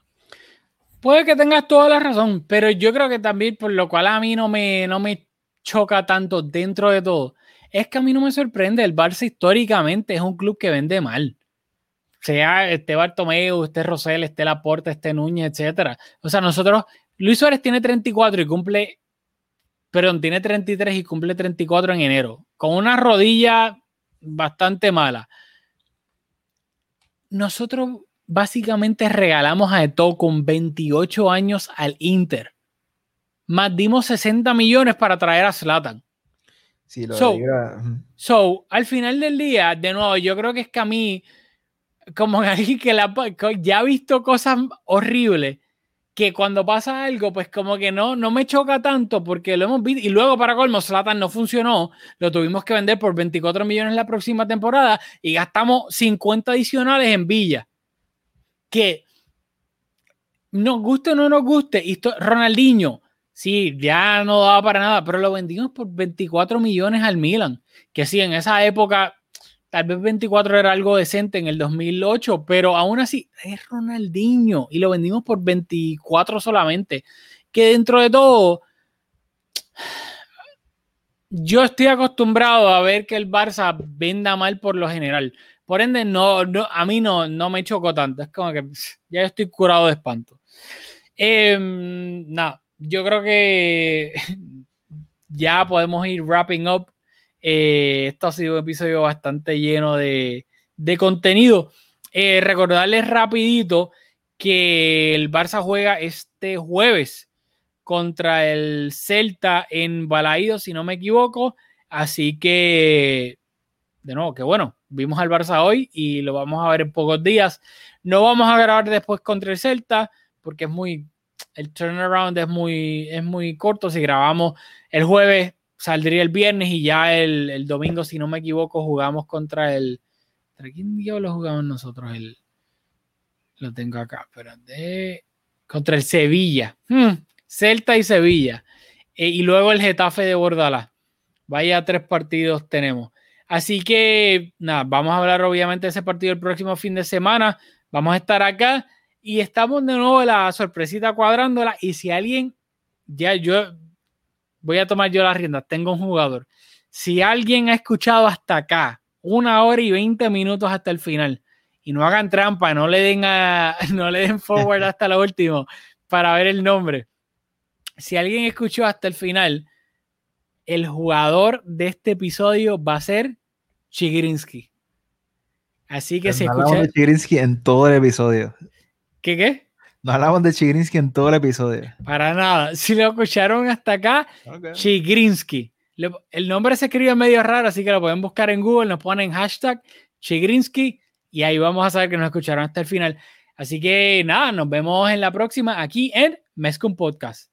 Puede que tengas toda la razón, pero yo creo que también, por lo cual a mí no me, no me choca tanto dentro de todo, es que a mí no me sorprende. El Barça históricamente es un club que vende mal. Sea este Bartomeu, este Rosell, este Laporta, este Núñez, etcétera. O sea, nosotros, Luis Suárez tiene 34 y cumple, perdón, tiene 33 y cumple 34 en enero, con una rodilla bastante mala. nosotros básicamente regalamos a Eto con 28 años al Inter. Más dimos 60 millones para traer a Zlatan. Sí, lo So, diga- So, al final del día, de nuevo, yo creo que es que a mí, como alguien que la, ya ha visto cosas horribles, que cuando pasa algo, pues como que no, no me choca tanto porque lo hemos visto. Y luego, para colmo, Zlatan no funcionó. Lo tuvimos que vender por 24 millones la próxima temporada y gastamos 50 adicionales en Villa. Que nos guste o no nos guste, esto- Ronaldinho, sí, ya no daba para nada, pero lo vendimos por 24 millones al Milan. Que sí, en esa época, tal vez 24 era algo decente en el 2008, pero aún así es Ronaldinho y lo vendimos por 24 solamente. Que dentro de todo, yo estoy acostumbrado a ver que el Barça venda mal por lo general. Por ende, no, no, a mí no, no me chocó tanto. Es como que ya estoy curado de espanto. Em, nada, yo creo que ya podemos ir wrapping up. Eh, esto ha sido un episodio bastante lleno de, de contenido. Eh, recordarles rapidito que el Barça juega este jueves contra el Celta en Balaído, si no me equivoco. Así que, de nuevo, que bueno, vimos al Barça hoy y lo vamos a ver en pocos días. No vamos a grabar después contra el Celta porque es muy, el turnaround es muy, es muy corto. Si grabamos el jueves, saldría el viernes y ya el, el domingo, si no me equivoco, jugamos contra el. ¿Contra quién diablos jugamos nosotros? El, lo tengo acá. Contra el Sevilla. Hmm, Celta y Sevilla. Eh, y luego el Getafe de Bordalás. Vaya tres partidos tenemos. Así que, nada, vamos a hablar obviamente de ese partido el próximo fin de semana. Vamos a estar acá y estamos de nuevo la sorpresita cuadrándola. Y si alguien, ya yo voy a tomar yo las riendas, tengo un jugador. Si alguien ha escuchado hasta acá, una hora y veinte minutos hasta el final, y no hagan trampa, no le den a, no le den forward hasta lo último para ver el nombre. Si alguien escuchó hasta el final, el jugador de este episodio va a ser Chigrinsky. Así que si no hablamos escucha. de Chigrinsky en todo el episodio. ¿Qué qué? No hablamos de Chigrinsky en todo el episodio. Para nada. Si lo escucharon hasta acá, Chigrinsky. El nombre se escribe medio raro, así que lo pueden buscar en Google, nos ponen hashtag Chigrinsky y ahí vamos a saber que nos escucharon hasta el final. Así que nada, nos vemos en la próxima aquí en Mezcum Podcast.